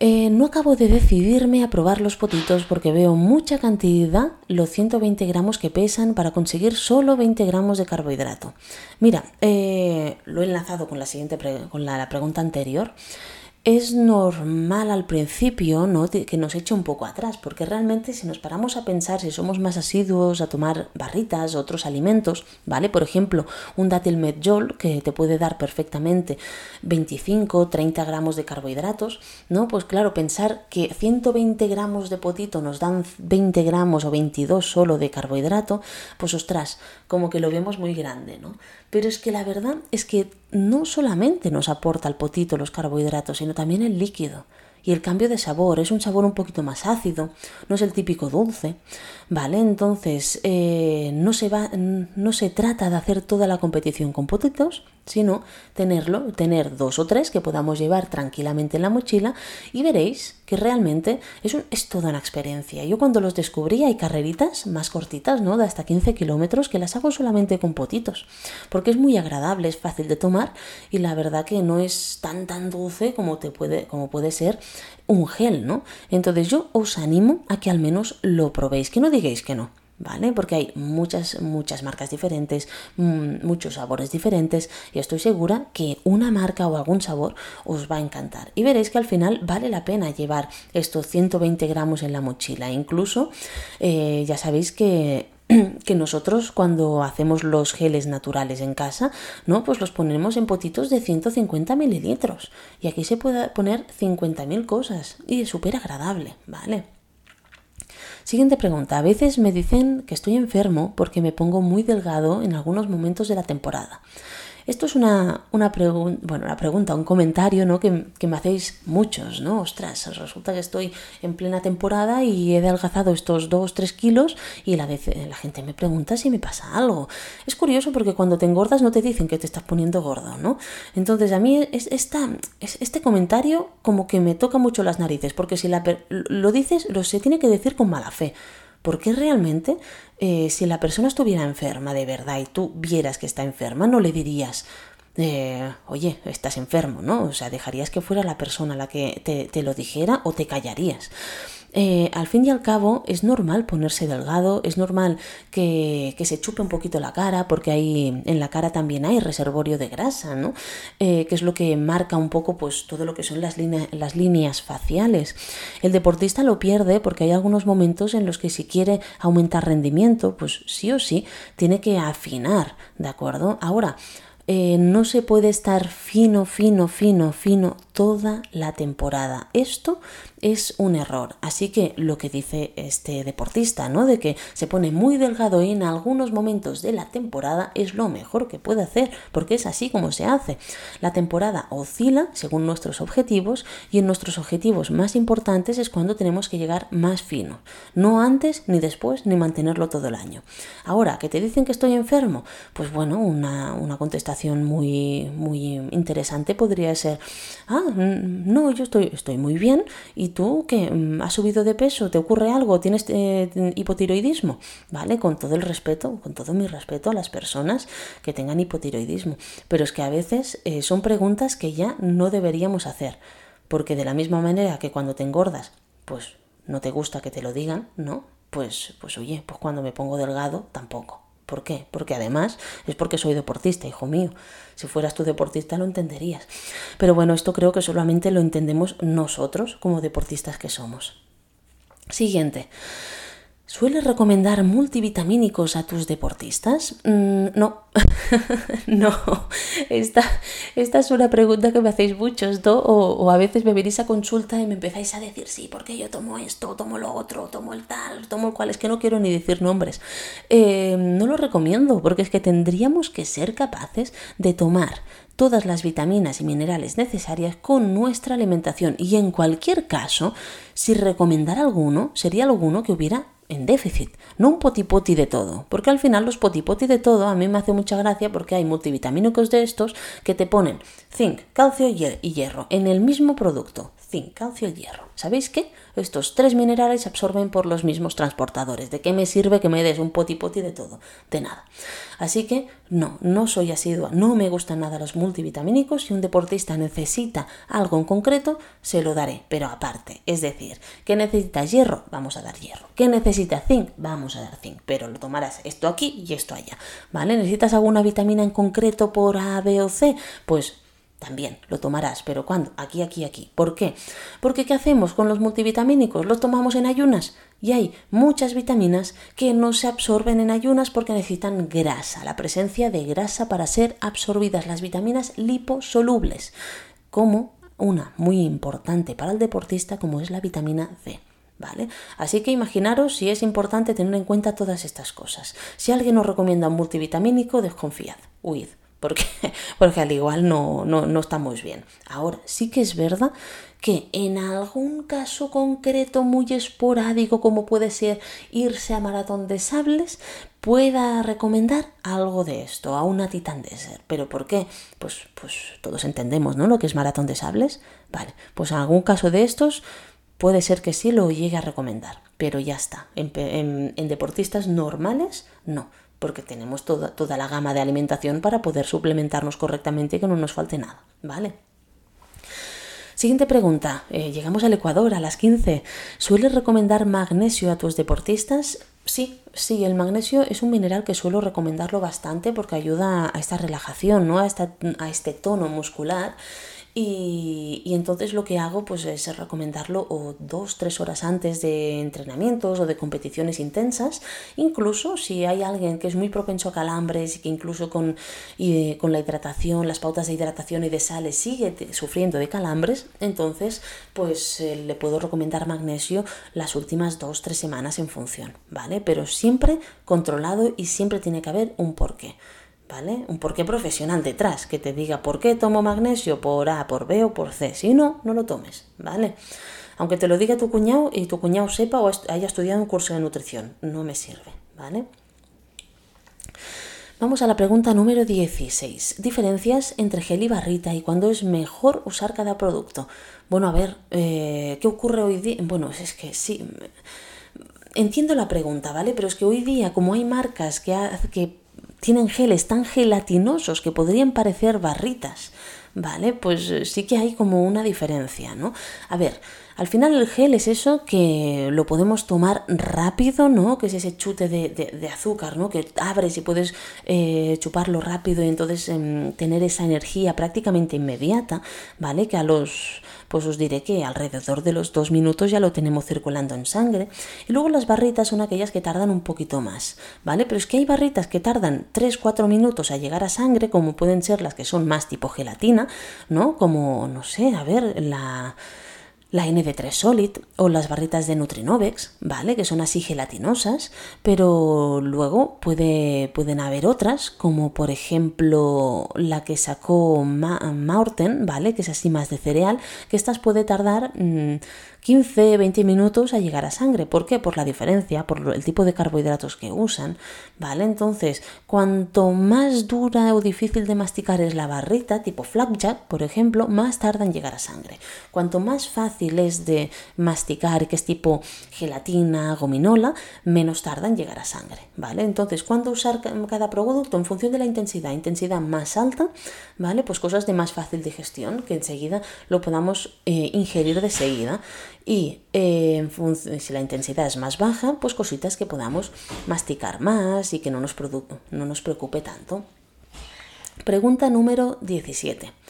Eh, no acabo de decidirme a probar los potitos porque veo mucha cantidad, los 120 gramos que pesan para conseguir solo 20 gramos de carbohidrato. Mira, eh, lo he enlazado con la siguiente con la, pregunta anterior. Es normal al principio ¿no? que nos eche un poco atrás, porque realmente si nos paramos a pensar, si somos más asiduos a tomar barritas, otros alimentos, ¿vale? Por ejemplo, un dátil medjol que te puede dar perfectamente 25, 30 gramos de carbohidratos, ¿no? Pues claro, pensar que 120 gramos de potito nos dan 20 gramos o 22 solo de carbohidrato, pues ostras, como que lo vemos muy grande, ¿no? Pero es que la verdad es que no solamente nos aporta el potito los carbohidratos, sino también el líquido. Y el cambio de sabor es un sabor un poquito más ácido, no es el típico dulce, ¿vale? Entonces, eh, no, se va, no se trata de hacer toda la competición con potitos, sino tenerlo, tener dos o tres que podamos llevar tranquilamente en la mochila y veréis que realmente es, es toda una experiencia. Yo cuando los descubrí hay carreritas más cortitas, ¿no? De hasta 15 kilómetros que las hago solamente con potitos, porque es muy agradable, es fácil de tomar y la verdad que no es tan tan dulce como, te puede, como puede ser un gel, ¿no? Entonces yo os animo a que al menos lo probéis, que no digáis que no. ¿vale? Porque hay muchas, muchas marcas diferentes, mm, muchos sabores diferentes y estoy segura que una marca o algún sabor os va a encantar. Y veréis que al final vale la pena llevar estos 120 gramos en la mochila. Incluso eh, ya sabéis que que nosotros cuando hacemos los geles naturales en casa, ¿no? Pues los ponemos en potitos de 150 mililitros. Y aquí se puede poner 50.000 cosas. Y es súper agradable, ¿vale? Siguiente pregunta. A veces me dicen que estoy enfermo porque me pongo muy delgado en algunos momentos de la temporada. Esto es una, una, bueno, una pregunta, un comentario ¿no? que, me hacéis muchos, ¿no? Ostras, resulta que estoy en plena temporada y he adelgazado estos 2-3 kilos y la, vez, la gente me pregunta si me pasa algo. Es curioso porque cuando te engordas no te dicen que te estás poniendo gordo, ¿no? Entonces a mí es, esta, es, este comentario como que me toca mucho las narices porque si lo dices, lo se tiene que decir con mala fe. Porque realmente, eh, si la persona estuviera enferma de verdad y tú vieras que está enferma, no le dirías, eh, oye, estás enfermo, ¿no? O sea, dejarías que fuera la persona la que te, te lo dijera o te callarías. Eh, al fin y al cabo es normal ponerse delgado, es normal que, se chupe un poquito la cara, porque ahí en la cara también hay reservorio de grasa, ¿no? Eh, que es lo que marca un poco pues todo lo que son las, líneas faciales. El deportista lo pierde porque hay algunos momentos en los que si quiere aumentar rendimiento, pues sí o sí tiene que afinar, ¿de acuerdo? Ahora, eh, no se puede estar fino, fino, fino, fino toda la temporada. Esto es un error. Así que lo que dice este deportista, ¿no? De que se pone muy delgado en algunos momentos de la temporada es lo mejor que puede hacer, porque es así como se hace. La temporada oscila según nuestros objetivos y en nuestros objetivos más importantes es cuando tenemos que llegar más fino. No antes, ni después, ni mantenerlo todo el año. Ahora, que te dicen que estoy enfermo, pues bueno, una, una contestación muy, muy interesante podría ser, ah, no, yo estoy, estoy muy bien. ¿Y tú que mm, has subido de peso? ¿Te ocurre algo? ¿Tienes eh, hipotiroidismo? ¿Vale? Con todo el respeto, con todo mi respeto a las personas que tengan hipotiroidismo. Pero es que a veces eh, son preguntas que ya no deberíamos hacer. Porque de la misma manera que cuando te engordas, pues no te gusta que te lo digan, ¿no? Pues, pues oye, pues cuando me pongo delgado, tampoco. ¿Por qué? Porque además es porque soy deportista, hijo mío. Si fueras tú deportista lo entenderías. Pero bueno, esto creo que solamente lo entendemos nosotros como deportistas que somos. Siguiente. ¿Sueles recomendar multivitamínicos a tus deportistas? Mm, no, no. Esta, esta, es una pregunta que me hacéis muchos. O, a veces me venís a consulta y me empezáis a decir, sí, porque yo tomo esto, tomo lo otro, tomo el tal, tomo el cual. Es que no quiero ni decir nombres. Eh, no lo recomiendo, porque es que tendríamos que ser capaces de tomar todas las vitaminas y minerales necesarias con nuestra alimentación. Y en cualquier caso, si recomendar alguno, sería alguno que hubiera en déficit, no un potipoti de todo, porque al final los potipoti de todo a mí me hace mucha gracia porque hay multivitamínicos de estos que te ponen zinc, calcio y hierro en el mismo producto, zinc, calcio y hierro. ¿Sabéis qué? Estos tres minerales se absorben por los mismos transportadores. ¿De qué me sirve que me des un poti poti de todo? De nada. Así que no, no soy asidua, no me gustan nada los multivitamínicos. Si un deportista necesita algo en concreto, se lo daré, pero aparte. Es decir, ¿qué necesita hierro? Vamos a dar hierro. ¿Qué necesita zinc? Vamos a dar zinc, pero lo tomarás esto aquí y esto allá. ¿Vale? ¿Necesitas alguna vitamina en concreto por A, B o C? Pues también lo tomarás, pero ¿cuándo? Aquí, aquí, aquí. ¿Por qué? Porque ¿qué hacemos con los multivitamínicos? Los tomamos en ayunas y hay muchas vitaminas que no se absorben en ayunas porque necesitan grasa, la presencia de grasa para ser absorbidas, las vitaminas liposolubles, como una muy importante para el deportista como es la vitamina C. ¿Vale? Así que imaginaros si es importante tener en cuenta todas estas cosas. Si alguien os recomienda un multivitamínico, desconfiad, huid, porque, porque al igual no, no, no estamos bien. Ahora, sí que es verdad que en algún caso concreto muy esporádico, como puede ser irse a maratón de sables, pueda recomendar algo de esto, a una Titan Desert. ¿Pero por qué? Pues, pues todos entendemos, ¿no? Lo que es maratón de sables. Vale, pues en algún caso de estos puede ser que sí lo llegue a recomendar, pero ya está. en deportistas normales, no porque tenemos toda, toda la gama de alimentación para poder suplementarnos correctamente y que no nos falte nada, ¿vale? Siguiente pregunta. Eh, llegamos al Ecuador a las 15. ¿Sueles recomendar magnesio a tus deportistas? Sí, sí, el magnesio es un mineral que suelo recomendarlo bastante porque ayuda a esta relajación, ¿no? a, a este tono muscular y, entonces lo que hago pues es recomendarlo o dos, tres horas antes de entrenamientos o de competiciones intensas. Incluso si hay alguien que es muy propenso a calambres y que incluso con, y, con la hidratación, las pautas de hidratación y de sales sigue sufriendo de calambres, entonces pues eh, le puedo recomendar magnesio las últimas dos, tres semanas en función, ¿vale? Pero siempre controlado y siempre tiene que haber un porqué. ¿vale? Un porqué profesional detrás, que te diga por qué tomo magnesio, por A, por B o por C. Si no, no lo tomes, ¿vale? Aunque te lo diga tu cuñado y tu cuñado sepa o haya estudiado un curso de nutrición, no me sirve, ¿vale? Vamos a la pregunta número 16. Diferencias entre gel y barrita y cuándo es mejor usar cada producto. Bueno, a ver, eh, ¿qué ocurre hoy día? Bueno, es que sí. Entiendo la pregunta, ¿vale? Pero es que hoy día, como hay marcas que, que tienen geles tan gelatinosos que podrían parecer barritas, ¿vale? Pues eh, sí que hay como una diferencia, ¿no? A ver, al final el gel es eso que lo podemos tomar rápido, ¿no? Que es ese chute de, azúcar, ¿no? Que abres y puedes eh, chuparlo rápido y entonces em, tener esa energía prácticamente inmediata, ¿vale? Que a los pues os diré que alrededor de los dos minutos ya lo tenemos circulando en sangre. Y luego las barritas son aquellas que tardan un poquito más, ¿vale? Pero es que hay barritas que tardan 3-4 minutos a llegar a sangre, como pueden ser las que son más tipo gelatina, ¿no? Como, no sé, a ver, la la ND3 Solid o las barritas de Nutrinovex, ¿vale? Que son así gelatinosas, pero luego puede, pueden haber otras, como por ejemplo la que sacó Maurten, ¿vale? Que es así más de cereal, que estas puede tardar... Mm, 15, 20 minutos a llegar a sangre. ¿Por qué? Por la diferencia, por el tipo de carbohidratos que usan, ¿vale? Entonces, cuanto más dura o difícil de masticar es la barrita, tipo flapjack, por ejemplo, más tarda en llegar a sangre. Cuanto más fácil de masticar, que es tipo gelatina, gominola, menos tarda en llegar a sangre, ¿vale? Entonces, ¿cuándo usar cada producto? En función de la intensidad. Intensidad más alta, ¿vale? Pues cosas de más fácil digestión, que enseguida lo podamos eh, ingerir de seguida y eh, si la intensidad es más baja, pues cositas que podamos masticar más y que no nos, no nos preocupe tanto. Pregunta número 17.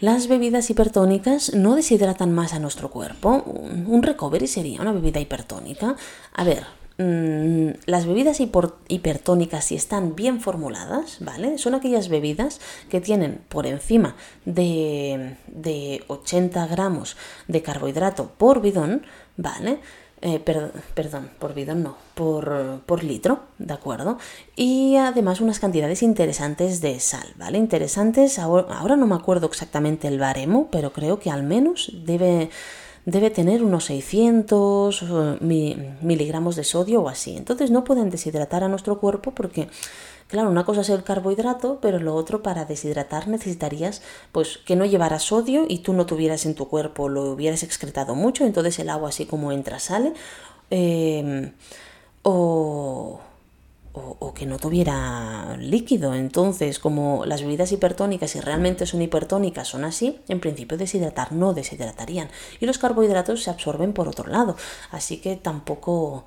¿Las bebidas hipertónicas no deshidratan más a nuestro cuerpo? ¿Un recovery sería una bebida hipertónica? A ver, Mm, las bebidas hipertónicas, si están bien formuladas, ¿vale? Son aquellas bebidas que tienen por encima de, 80 gramos de carbohidrato por bidón, ¿vale? Eh, perdón, por bidón no, por, por, litro, ¿de acuerdo? Y además unas cantidades interesantes de sal, ¿vale? Interesantes, ahora no me acuerdo exactamente el baremo, pero creo que al menos debe debe tener unos 600 miligramos de sodio o así. Entonces no pueden deshidratar a nuestro cuerpo porque, claro, una cosa es el carbohidrato, pero lo otro para deshidratar necesitarías pues que no llevara sodio y tú no tuvieras en tu cuerpo, lo hubieras excretado mucho, entonces el agua así como entra sale. Eh, o o, que no tuviera líquido. Entonces, como las bebidas hipertónicas, si realmente son hipertónicas, son así, en principio deshidratar no deshidratarían. Y los carbohidratos se absorben por otro lado. Así que tampoco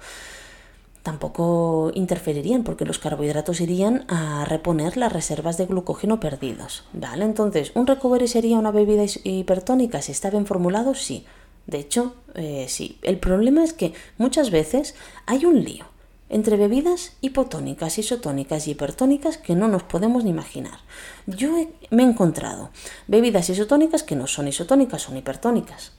tampoco interferirían porque los carbohidratos irían a reponer las reservas de glucógeno perdidos. ¿Vale? Entonces, ¿un recovery sería una bebida hipertónica si está bien formulado? Sí. De hecho, eh, sí. El problema es que muchas veces hay un lío entre bebidas hipotónicas, isotónicas y hipertónicas que no nos podemos ni imaginar. Yo me he encontrado bebidas isotónicas que no son isotónicas, son hipertónicas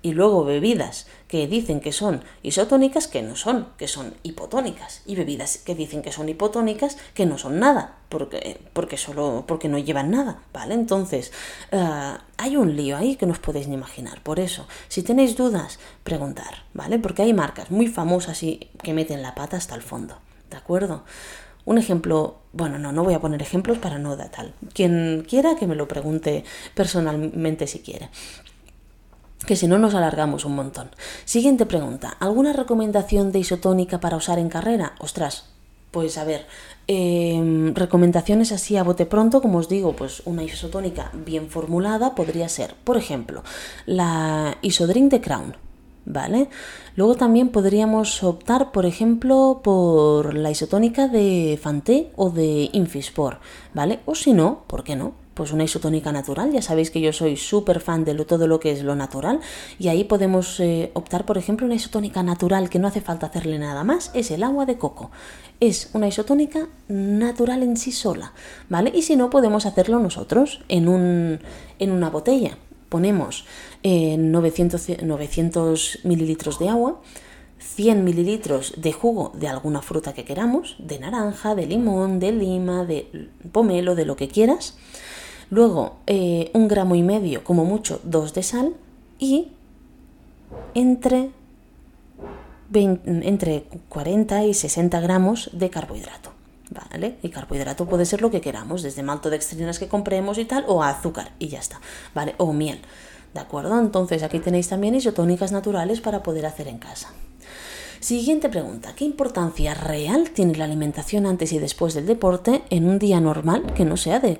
y luego bebidas que dicen que son isotónicas que no son, que son hipotónicas, y bebidas que dicen que son hipotónicas que no son nada, porque, porque solo porque no llevan nada, ¿vale? Entonces, eh, hay un lío ahí que no os podéis ni imaginar. Por eso, si tenéis dudas, preguntar, ¿vale? Porque hay marcas muy famosas y que meten la pata hasta el fondo, ¿de acuerdo? Un ejemplo, bueno, no, no voy a poner ejemplos para no dar tal. Quien quiera que me lo pregunte personalmente si quiere que si no nos alargamos un montón. Siguiente pregunta. ¿Alguna recomendación de isotónica para usar en carrera? Ostras, pues a ver, em, recomendaciones así a bote pronto, como os digo, pues una isotónica bien formulada podría ser, por ejemplo, la isodrink de Crown, ¿vale? Luego también podríamos optar, por ejemplo, por la isotónica de Fanté o de Infispor, ¿vale? O si no, ¿por qué no? Pues una isotónica natural. Ya sabéis que yo soy súper fan de todo lo que es lo natural y ahí podemos eh, optar, por ejemplo, una isotónica natural que no hace falta hacerle nada más, es el agua de coco. Es una isotónica natural en sí sola, ¿vale? Y si no, podemos hacerlo nosotros en, un, en una botella. Ponemos 900, eh, 900 mililitros de agua, 100 mililitros de jugo de alguna fruta que queramos, de naranja, de limón, de lima, de pomelo, de lo que quieras. Luego, eh, un gramo y medio, como mucho, dos de sal y entre, entre 40 y 60 gramos de carbohidrato. ¿Vale? Y carbohidrato puede ser lo que queramos, desde maltodextrinas que compremos y tal, o azúcar, y ya está, ¿vale? O miel, ¿de acuerdo? Entonces aquí tenéis también isotónicas naturales para poder hacer en casa. Siguiente pregunta. ¿Qué importancia real tiene la alimentación antes y después del deporte en un día normal que no sea de,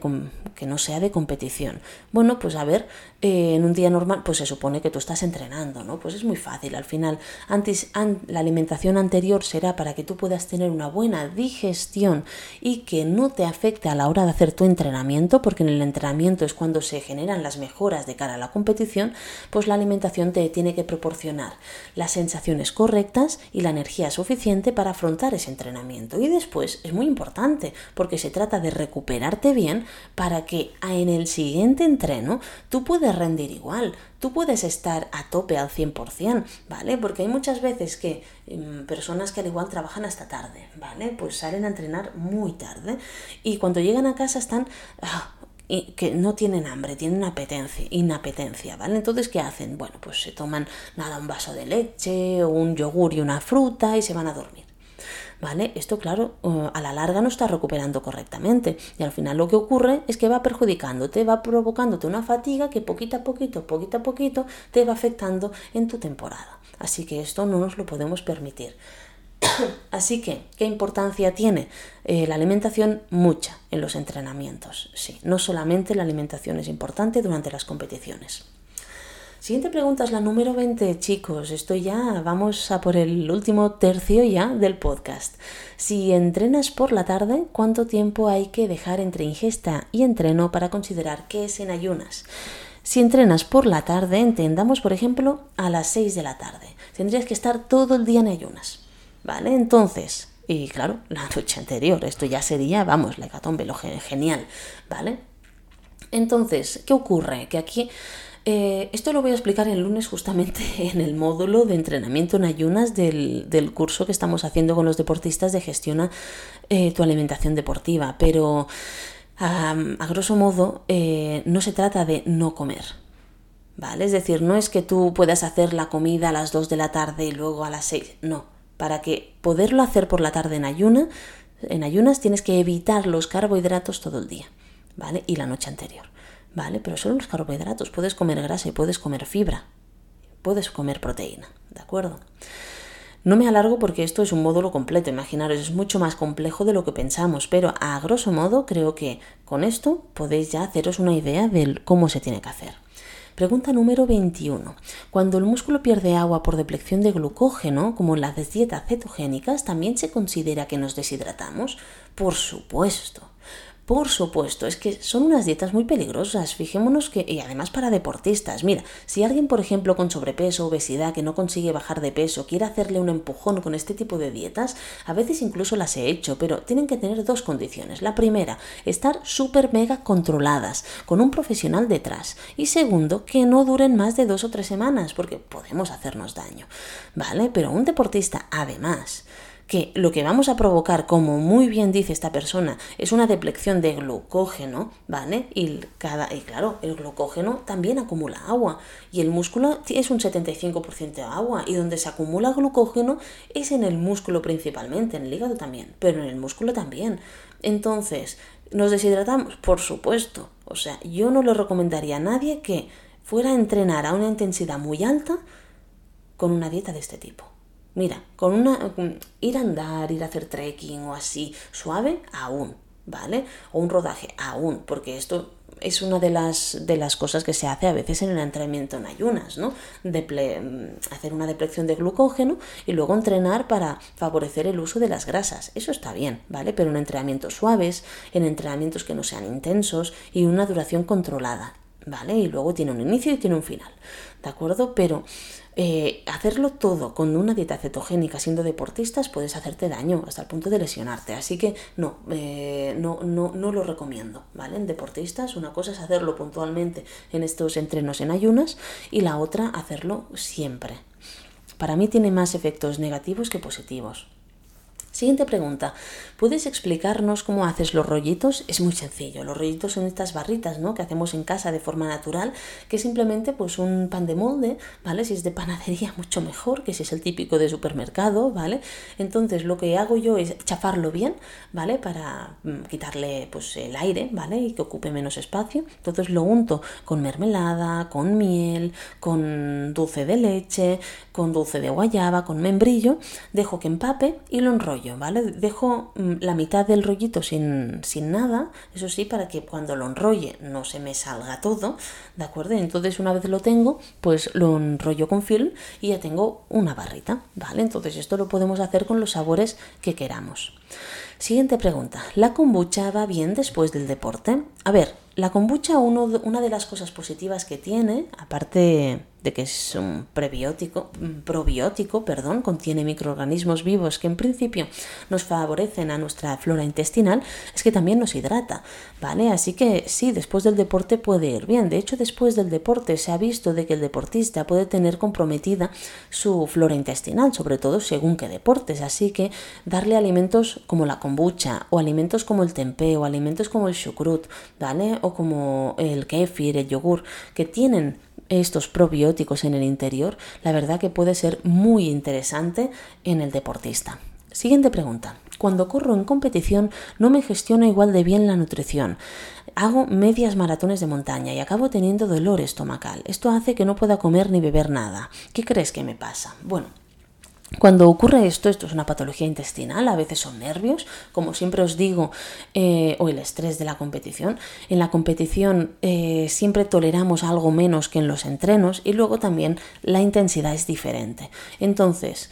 que no sea de competición? Bueno, pues a ver, eh, en un día normal, pues se supone que tú estás entrenando, ¿no? Pues es muy fácil. Al final, antes, la alimentación anterior será para que tú puedas tener una buena digestión y que no te afecte a la hora de hacer tu entrenamiento, porque en el entrenamiento es cuando se generan las mejoras de cara a la competición, pues la alimentación te tiene que proporcionar las sensaciones correctas y la energía suficiente para afrontar ese entrenamiento. Y después es muy importante porque se trata de recuperarte bien para que en el siguiente entreno tú puedas rendir igual, tú puedes estar a tope al 100%, ¿vale? Porque hay muchas veces que em, personas que al igual trabajan hasta tarde, ¿vale? Pues salen a entrenar muy tarde y cuando llegan a casa están... Ah, que no tienen hambre, tienen apetencia, inapetencia, ¿vale? Entonces, ¿qué hacen? Bueno, pues se toman nada, un vaso de leche, un yogur y una fruta y se van a dormir. ¿Vale? Esto, claro, uh, a la larga no está recuperando correctamente y al final lo que ocurre es que va perjudicándote, va provocándote una fatiga que poquito a poquito, poquito a poquito te va afectando en tu temporada. Así que esto no nos lo podemos permitir. Así que, ¿qué importancia tiene eh, la alimentación? Mucha en los entrenamientos. Sí, no solamente la alimentación es importante durante las competiciones. Siguiente pregunta es la número 20, chicos. Esto ya, vamos a por el último tercio ya del podcast. Si entrenas por la tarde, ¿cuánto tiempo hay que dejar entre ingesta y entreno para considerar que es en ayunas? Si entrenas por la tarde, entendamos por ejemplo a las 6 de la tarde. Tendrías que estar todo el día en ayunas. ¿Vale? Entonces, y claro, la noche anterior, esto ya sería, vamos, la hecatombe, lo genial, ¿vale? Entonces, ¿qué ocurre? Que aquí, eh, esto lo voy a explicar el lunes justamente en el módulo de entrenamiento en ayunas del, curso que estamos haciendo con los deportistas de gestiona eh, tu alimentación deportiva, pero a grosso modo eh, no se trata de no comer, ¿vale? Es decir, no es que tú puedas hacer la comida a las 2 de la tarde y luego a las 6, no para que poderlo hacer por la tarde en ayuna, en ayunas tienes que evitar los carbohidratos todo el día, ¿vale? Y la noche anterior, ¿vale? Pero solo los carbohidratos, puedes comer grasa y puedes comer fibra, puedes comer proteína, ¿de acuerdo? No me alargo porque esto es un módulo completo, imaginaros, es mucho más complejo de lo que pensamos, pero a grosso modo creo que con esto podéis ya haceros una idea de cómo se tiene que hacer. Pregunta número 21. Cuando el músculo pierde agua por deplección de glucógeno, como en las dietas cetogénicas, ¿también se considera que nos deshidratamos? Por supuesto. Por supuesto, es que son unas dietas muy peligrosas. Fijémonos que, y además para deportistas, mira, si alguien, por ejemplo, con sobrepeso, obesidad, que no consigue bajar de peso, quiere hacerle un empujón con este tipo de dietas, a veces incluso las he hecho, pero tienen que tener dos condiciones. La primera, estar súper mega controladas, con un profesional detrás. Y segundo, que no duren más de dos o tres semanas, porque podemos hacernos daño. ¿Vale? Pero un deportista, además, que lo que vamos a provocar, como muy bien dice esta persona, es una deplección de glucógeno, ¿vale? Y, cada, y claro, el glucógeno también acumula agua y el músculo es un 75% de agua y donde se acumula glucógeno es en el músculo principalmente, en el hígado también, pero en el músculo también. Entonces, ¿nos deshidratamos? Por supuesto. O sea, yo no le recomendaría a nadie que fuera a entrenar a una intensidad muy alta con una dieta de este tipo. Mira, con una ir a andar, ir a hacer trekking o así, suave, aún, ¿vale? O un rodaje, aún, porque esto es una de las, de las cosas que se hace a veces en el entrenamiento en ayunas, ¿no? hacer una deplección de glucógeno y luego entrenar para favorecer el uso de las grasas. Eso está bien, ¿vale? Pero en entrenamientos suaves, en entrenamientos que no sean intensos y una duración controlada, ¿vale? Y luego tiene un inicio y tiene un final, ¿de acuerdo? Pero eh, hacerlo todo con una dieta cetogénica siendo deportistas puedes hacerte daño hasta el punto de lesionarte. Así que no, eh, no, no, no lo recomiendo, ¿vale? En deportistas una cosa es hacerlo puntualmente en estos entrenos en ayunas y la otra hacerlo siempre. Para mí tiene más efectos negativos que positivos. Siguiente pregunta. ¿Puedes explicarnos cómo haces los rollitos? Es muy sencillo. Los rollitos son estas barritas, ¿no? Que hacemos en casa de forma natural, que es simplemente pues un pan de molde, ¿vale? Si es de panadería, mucho mejor, que si es el típico de supermercado, ¿vale? Entonces lo que hago yo es chafarlo bien, ¿vale? Para mm, quitarle pues el aire, ¿vale? Y que ocupe menos espacio. Entonces lo unto con mermelada, con miel, con dulce de leche, con dulce de guayaba, con membrillo. Dejo que empape y lo enrollo ¿vale? Dejo mm, la mitad del rollito sin, sin, nada, eso sí, para que cuando lo enrolle no se me salga todo, ¿de acuerdo? Entonces una vez lo tengo, pues lo enrollo con film y ya tengo una barrita, ¿vale? Entonces esto lo podemos hacer con los sabores que queramos. Siguiente pregunta. ¿La kombucha va bien después del deporte? A ver, la kombucha, una de las cosas positivas que tiene, aparte de que es un prebiótico, probiótico, perdón, contiene microorganismos vivos que en principio nos favorecen a nuestra flora intestinal, es que también nos hidrata, ¿vale? Así que sí, después del deporte puede ir bien. De hecho, después del deporte se ha visto de que el deportista puede tener comprometida su flora intestinal, sobre todo según qué deportes. Así que darle alimentos como la kombucha o alimentos como el tempeh o alimentos como el chucrut, ¿vale? O como el kefir, el yogur, que tienen estos probióticos en el interior, la verdad que puede ser muy interesante en el deportista. Siguiente pregunta. Cuando corro en competición no me gestiono igual de bien la nutrición. Hago medias maratones de montaña y acabo teniendo dolor estomacal. Esto hace que no pueda comer ni beber nada. ¿Qué crees que me pasa? Bueno, cuando ocurre esto, esto es una patología intestinal, a veces son nervios, como siempre os digo, eh, o el estrés de la competición. En la competición eh, siempre toleramos algo menos que en los entrenos y luego también la intensidad es diferente. Entonces,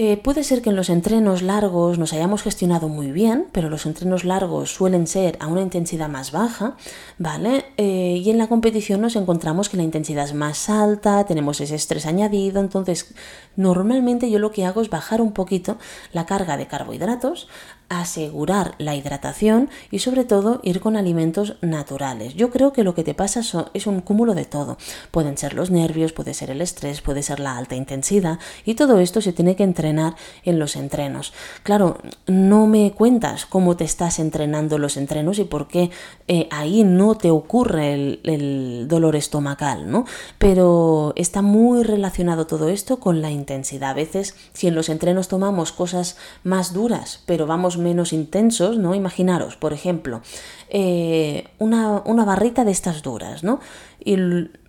eh, puede ser que en los entrenos largos nos hayamos gestionado muy bien, pero los entrenos largos suelen ser a una intensidad más baja, ¿vale? Eh, y en la competición nos encontramos que la intensidad es más alta, tenemos ese estrés añadido, entonces normalmente yo lo que hago es bajar un poquito la carga de carbohidratos asegurar la hidratación y sobre todo ir con alimentos naturales. Yo creo que lo que te pasa es un cúmulo de todo. Pueden ser los nervios, puede ser el estrés, puede ser la alta intensidad y todo esto se tiene que entrenar en los entrenos. Claro, no me cuentas cómo te estás entrenando los entrenos y por qué eh, ahí no te ocurre el, el dolor estomacal, ¿no? Pero está muy relacionado todo esto con la intensidad. A veces, si en los entrenos tomamos cosas más duras, pero vamos menos intensos, ¿no? Imaginaros, por ejemplo, eh, una, barrita de estas duras, ¿no?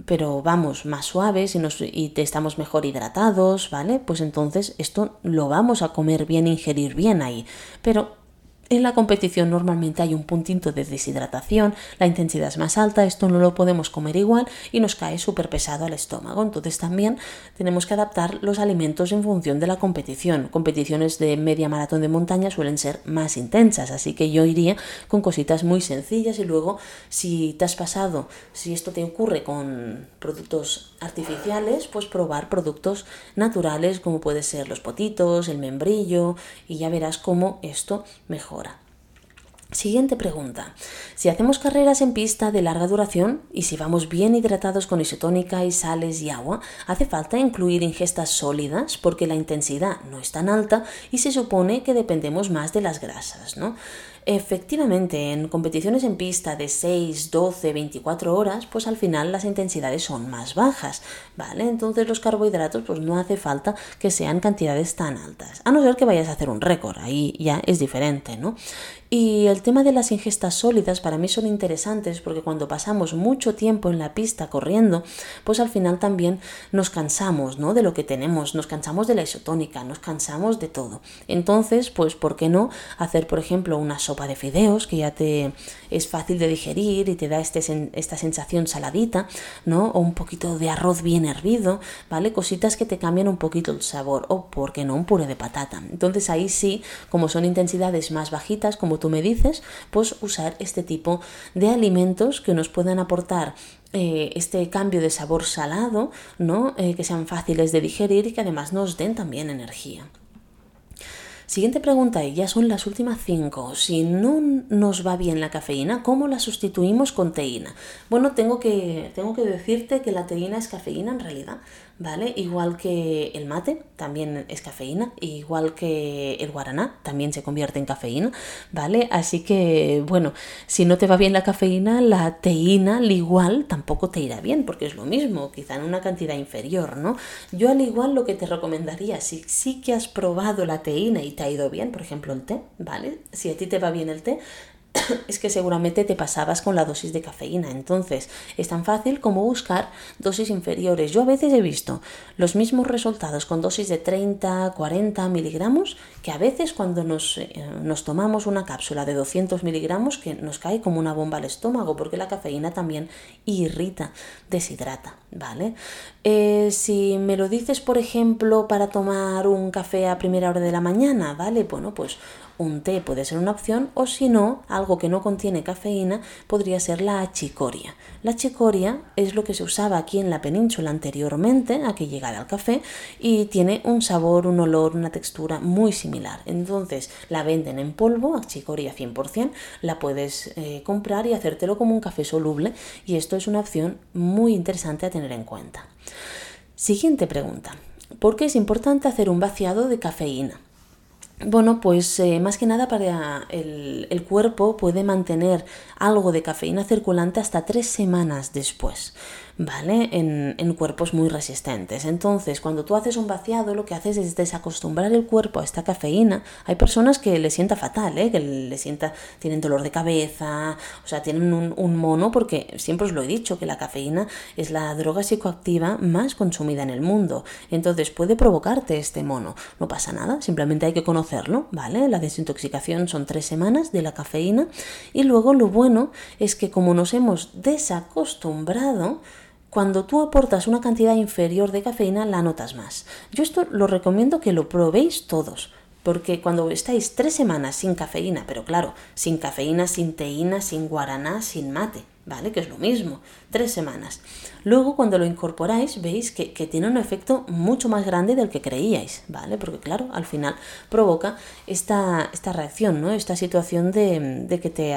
pero vamos, más suaves y, nos, y te estamos mejor hidratados, ¿vale? Pues entonces esto lo vamos a comer bien, ingerir bien ahí. Pero En la competición normalmente hay un puntito de deshidratación, la intensidad es más alta, esto no lo podemos comer igual y nos cae súper pesado al estómago. Entonces también tenemos que adaptar los alimentos en función de la competición. Competiciones de media maratón de montaña suelen ser más intensas, así que yo iría con cositas muy sencillas y luego si te has pasado, si esto te ocurre con productos artificiales, pues probar productos naturales como puede ser los potitos, el membrillo y ya verás cómo esto mejora. Siguiente pregunta. Si hacemos carreras en pista de larga duración y si vamos bien hidratados con isotónica y sales y agua, ¿hace falta incluir ingestas sólidas porque la intensidad no es tan alta y se supone que dependemos más de las grasas, ¿no? Efectivamente, en competiciones en pista de 6, 12, 24 horas, pues al final las intensidades son más bajas, ¿vale? Entonces los carbohidratos pues no hace falta que sean cantidades tan altas, a no ser que vayas a hacer un récord, ahí ya es diferente, ¿no? Y el tema de las ingestas sólidas para mí son interesantes porque cuando pasamos mucho tiempo en la pista corriendo, pues al final también nos cansamos, ¿no? De lo que tenemos, nos cansamos de la isotónica, nos cansamos de todo. Entonces, pues, ¿por qué no hacer, por ejemplo, una sopa de fideos que ya te es fácil de digerir y te da este, esta sensación saladita, ¿no? O un poquito de arroz bien hervido, ¿vale? Cositas que te cambian un poquito el sabor o, ¿por qué no? Un puré de patata. Entonces ahí sí, como son intensidades más bajitas, como tú me dices, pues usar este tipo de alimentos que nos puedan aportar eh, este cambio de sabor salado, ¿no? Eh, que sean fáciles de digerir y que además nos den también energía. Siguiente pregunta, y ya son las últimas cinco. Si no nos va bien la cafeína, ¿cómo la sustituimos con teína? Bueno, tengo que, tengo que decirte que la teína es cafeína en realidad. ¿Vale? Igual que el mate, también es cafeína, igual que el guaraná, también se convierte en cafeína, ¿vale? Así que, bueno, si no te va bien la cafeína, la teína, al igual, tampoco te irá bien, porque es lo mismo, quizá en una cantidad inferior, ¿no? Yo al igual lo que te recomendaría, si sí que has probado la teína y te ha ido bien, por ejemplo el té, ¿vale? Si a ti te va bien el té, es que seguramente te pasabas con la dosis de cafeína. Entonces, es tan fácil como buscar dosis inferiores. Yo a veces he visto los mismos resultados con dosis de 30, 40 miligramos que a veces cuando nos, eh, nos tomamos una cápsula de 200 miligramos que nos cae como una bomba al estómago porque la cafeína también irrita, deshidrata, ¿vale? Eh, si me lo dices, por ejemplo, para tomar un café a primera hora de la mañana, ¿vale? Bueno, pues un té puede ser una opción o si no, algo que no contiene cafeína podría ser la achicoria. La achicoria es lo que se usaba aquí en la península anteriormente a que llegara el café y tiene un sabor, un olor, una textura muy similar. Entonces la venden en polvo, achicoria 100%, la puedes eh, comprar y hacértelo como un café soluble y esto es una opción muy interesante a tener en cuenta. Siguiente pregunta. ¿Por qué es importante hacer un vaciado de cafeína? Bueno, pues eh, más que nada para el, el, cuerpo puede mantener algo de cafeína circulante hasta tres semanas después. ¿Vale? En, en, cuerpos muy resistentes. Entonces, cuando tú haces un vaciado, lo que haces es desacostumbrar el cuerpo a esta cafeína. Hay personas que le sienta fatal, ¿eh? que le sienta, tienen dolor de cabeza, o sea, tienen un, un, mono, porque siempre os lo he dicho, que la cafeína es la droga psicoactiva más consumida en el mundo. Entonces, puede provocarte este mono. No pasa nada, simplemente hay que conocerlo, ¿vale? La desintoxicación son tres semanas de la cafeína y luego lo bueno es que como nos hemos desacostumbrado, cuando tú aportas una cantidad inferior de cafeína, la notas más. Yo esto lo recomiendo que lo probéis todos, porque cuando estáis tres semanas sin cafeína, pero claro, sin cafeína, sin teína, sin guaraná, sin mate, ¿vale? Que es lo mismo, tres semanas. Luego, cuando lo incorporáis, veis que, tiene un efecto mucho más grande del que creíais, ¿vale? Porque claro, al final provoca esta, esta reacción, ¿no? Esta situación de, de, que te,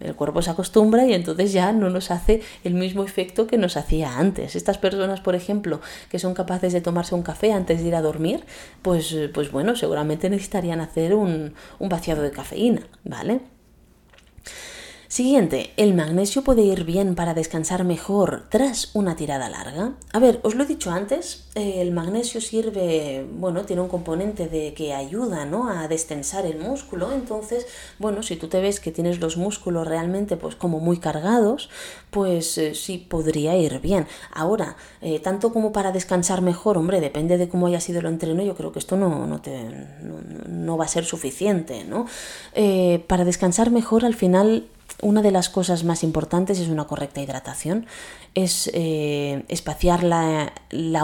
el cuerpo se acostumbra y entonces ya no nos hace el mismo efecto que nos hacía antes. Estas personas, por ejemplo, que son capaces de tomarse un café antes de ir a dormir, pues, pues bueno, seguramente necesitarían hacer un, un vaciado de cafeína, ¿vale? Siguiente, ¿el magnesio puede ir bien para descansar mejor tras una tirada larga? A ver, os lo he dicho antes, eh, el magnesio sirve, bueno, tiene un componente de que ayuda, ¿no? A destensar el músculo, entonces, bueno, si tú te ves que tienes los músculos realmente pues como muy cargados, pues eh, sí podría ir bien. Ahora, eh, tanto como para descansar mejor, hombre, depende de cómo haya sido el entreno, yo creo que esto no, no, te, no, va a ser suficiente, ¿no? para descansar mejor, al final una de las cosas más importantes es una correcta hidratación es eh, espaciar la,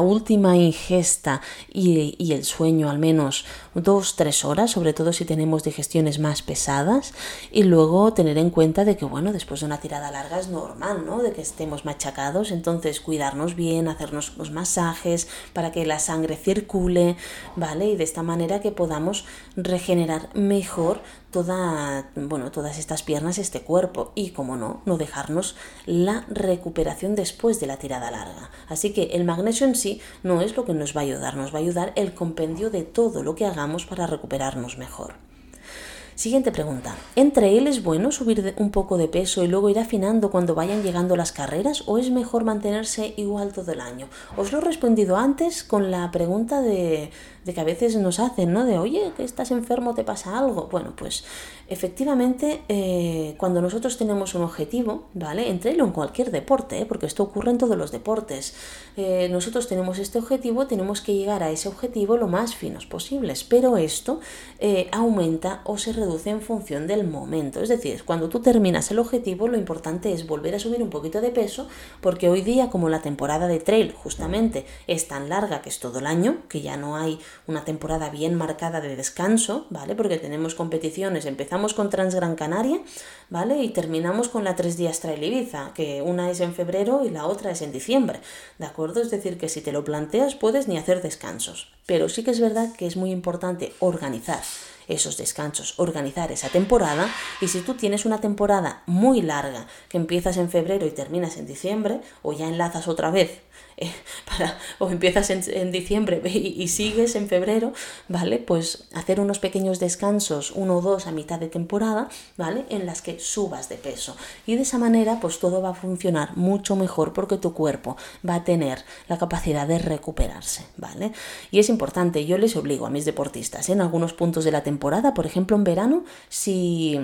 última ingesta y, el sueño al menos dos, tres horas, sobre todo si tenemos digestiones más pesadas, y luego tener en cuenta de que, bueno, después de una tirada larga es normal, ¿no? De que estemos machacados, entonces cuidarnos bien, hacernos los masajes para que la sangre circule, ¿vale? Y de esta manera que podamos regenerar mejor toda, bueno, todas estas piernas, este cuerpo, y como no, no dejarnos la recuperación de después de la tirada larga. Así que el magnesio en sí no es lo que nos va a ayudar, nos va a ayudar el compendio de todo lo que hagamos para recuperarnos mejor. Siguiente pregunta. ¿Entre él es bueno subir un poco de peso y luego ir afinando cuando vayan llegando las carreras o es mejor mantenerse igual todo el año? Os lo he respondido antes con la pregunta de de que a veces nos hacen, ¿no? De, oye, que estás enfermo, te pasa algo. Bueno, pues efectivamente, eh, cuando nosotros tenemos un objetivo, ¿vale? Entre en cualquier deporte, ¿eh? porque esto ocurre en todos los deportes. Eh, nosotros tenemos este objetivo, tenemos que llegar a ese objetivo lo más finos posibles, pero esto aumenta o se reduce en función del momento. Es decir, cuando tú terminas el objetivo, lo importante es volver a subir un poquito de peso, porque hoy día, como la temporada de trail justamente es tan larga que es todo el año, que ya no hay una temporada bien marcada de descanso, ¿vale? Porque tenemos competiciones, empezamos con Transgran Canaria, ¿vale? Y terminamos con la tres días Trail Ibiza, que una es en febrero y la otra es en diciembre, ¿de acuerdo? Es decir, que si te lo planteas puedes ni hacer descansos, pero sí que es verdad que es muy importante organizar esos descansos, organizar esa temporada y si tú tienes una temporada muy larga que empiezas en febrero y terminas en diciembre o ya enlazas otra vez eh, para, o empiezas en, diciembre y, sigues en febrero, ¿vale? Pues hacer unos pequeños descansos, uno o dos a mitad de temporada, ¿vale? En las que subas de peso. Y de esa manera, pues todo va a funcionar mucho mejor porque tu cuerpo va a tener la capacidad de recuperarse, ¿vale? Y es importante, yo les obligo a mis deportistas en algunos puntos de la temporada, por ejemplo en verano, si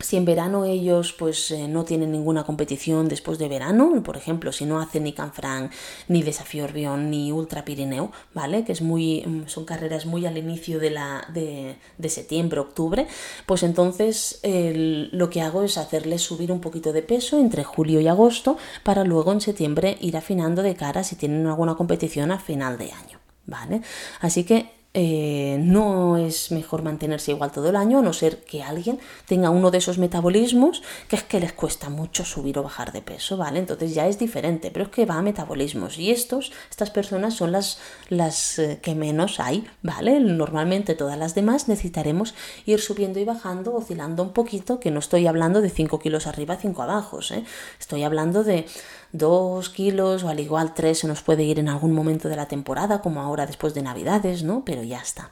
si en verano ellos pues eh, no tienen ninguna competición después de verano, por ejemplo, si no hacen ni Canfranc, ni Desafío Orbión, ni Ultra Pirineo, ¿vale? Que es muy, mm, son carreras muy al inicio de, la, de, septiembre, octubre, pues entonces lo que hago es hacerles subir un poquito de peso entre julio y agosto para luego en septiembre ir afinando de cara si tienen alguna competición a final de año, ¿vale? Así que eh, no es mejor mantenerse igual todo el año, a no ser que alguien tenga uno de esos metabolismos que es que les cuesta mucho subir o bajar de peso, ¿vale? Entonces ya es diferente, pero es que va a metabolismos y estos, estas personas son las, las eh, que menos hay, ¿vale? Normalmente todas las demás necesitaremos ir subiendo y bajando, oscilando un poquito, que no estoy hablando de 5 kilos arriba, 5 abajo, ¿eh? Estoy hablando de dos kilos o al igual tres se nos puede ir en algún momento de la temporada, como ahora después de Navidades, ¿no? Pero ya está.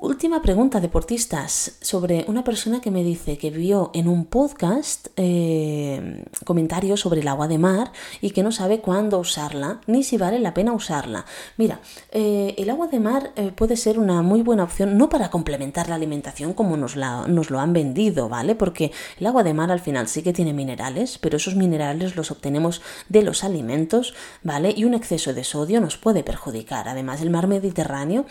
Última pregunta, deportistas, sobre una persona que me dice que vio en un podcast eh, comentarios sobre el agua de mar y que no sabe cuándo usarla ni si vale la pena usarla. Mira, eh, el agua de mar eh, puede ser una muy buena opción, no para complementar la alimentación como nos, nos lo han vendido, ¿vale? Porque el agua de mar al final sí que tiene minerales, pero esos minerales los obtenemos de los alimentos, ¿vale? Y un exceso de sodio nos puede perjudicar. Además, el mar Mediterráneo,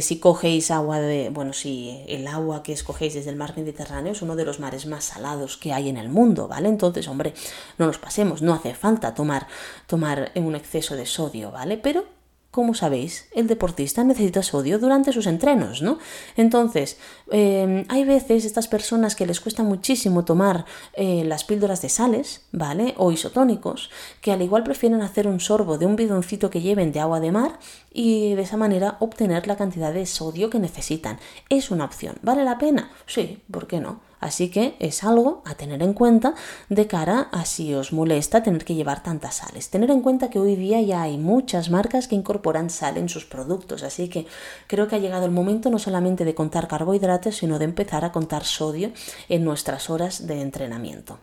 si cogéis agua de bueno, si el agua que escogéis desde el mar Mediterráneo es uno de los mares más salados que hay en el mundo, ¿vale? Entonces, hombre, no nos pasemos, no hace falta tomar, tomar un exceso de sodio, ¿vale? Pero como sabéis, el deportista necesita sodio durante sus entrenos, ¿no? Entonces, em, hay veces estas personas que les cuesta muchísimo tomar eh, las píldoras de sales, ¿vale? O isotónicos, que al igual prefieren hacer un sorbo de un bidoncito que lleven de agua de mar y de esa manera obtener la cantidad de sodio que necesitan. Es una opción. ¿Vale la pena? Sí, ¿por qué no? Así que es algo a tener en cuenta de cara a si os molesta tener que llevar tantas sales. Tener en cuenta que hoy día ya hay muchas marcas que incorporan sal en sus productos, así que creo que ha llegado el momento no solamente de contar carbohidratos, sino de empezar a contar sodio en nuestras horas de entrenamiento.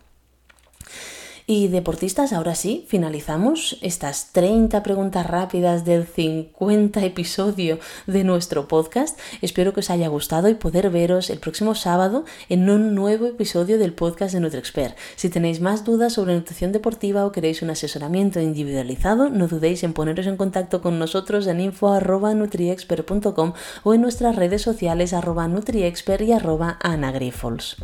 Y deportistas, ahora sí, finalizamos estas 30 preguntas rápidas del 50 episodio de nuestro podcast. Espero que os haya gustado y poder veros el próximo sábado en un nuevo episodio del podcast de NutriExpert. Si tenéis más dudas sobre nutrición deportiva o queréis un asesoramiento individualizado, no dudéis en poneros en contacto con nosotros en info.nutriexpert.com o en nuestras redes sociales arroba nutriexpert y arroba anagrifols.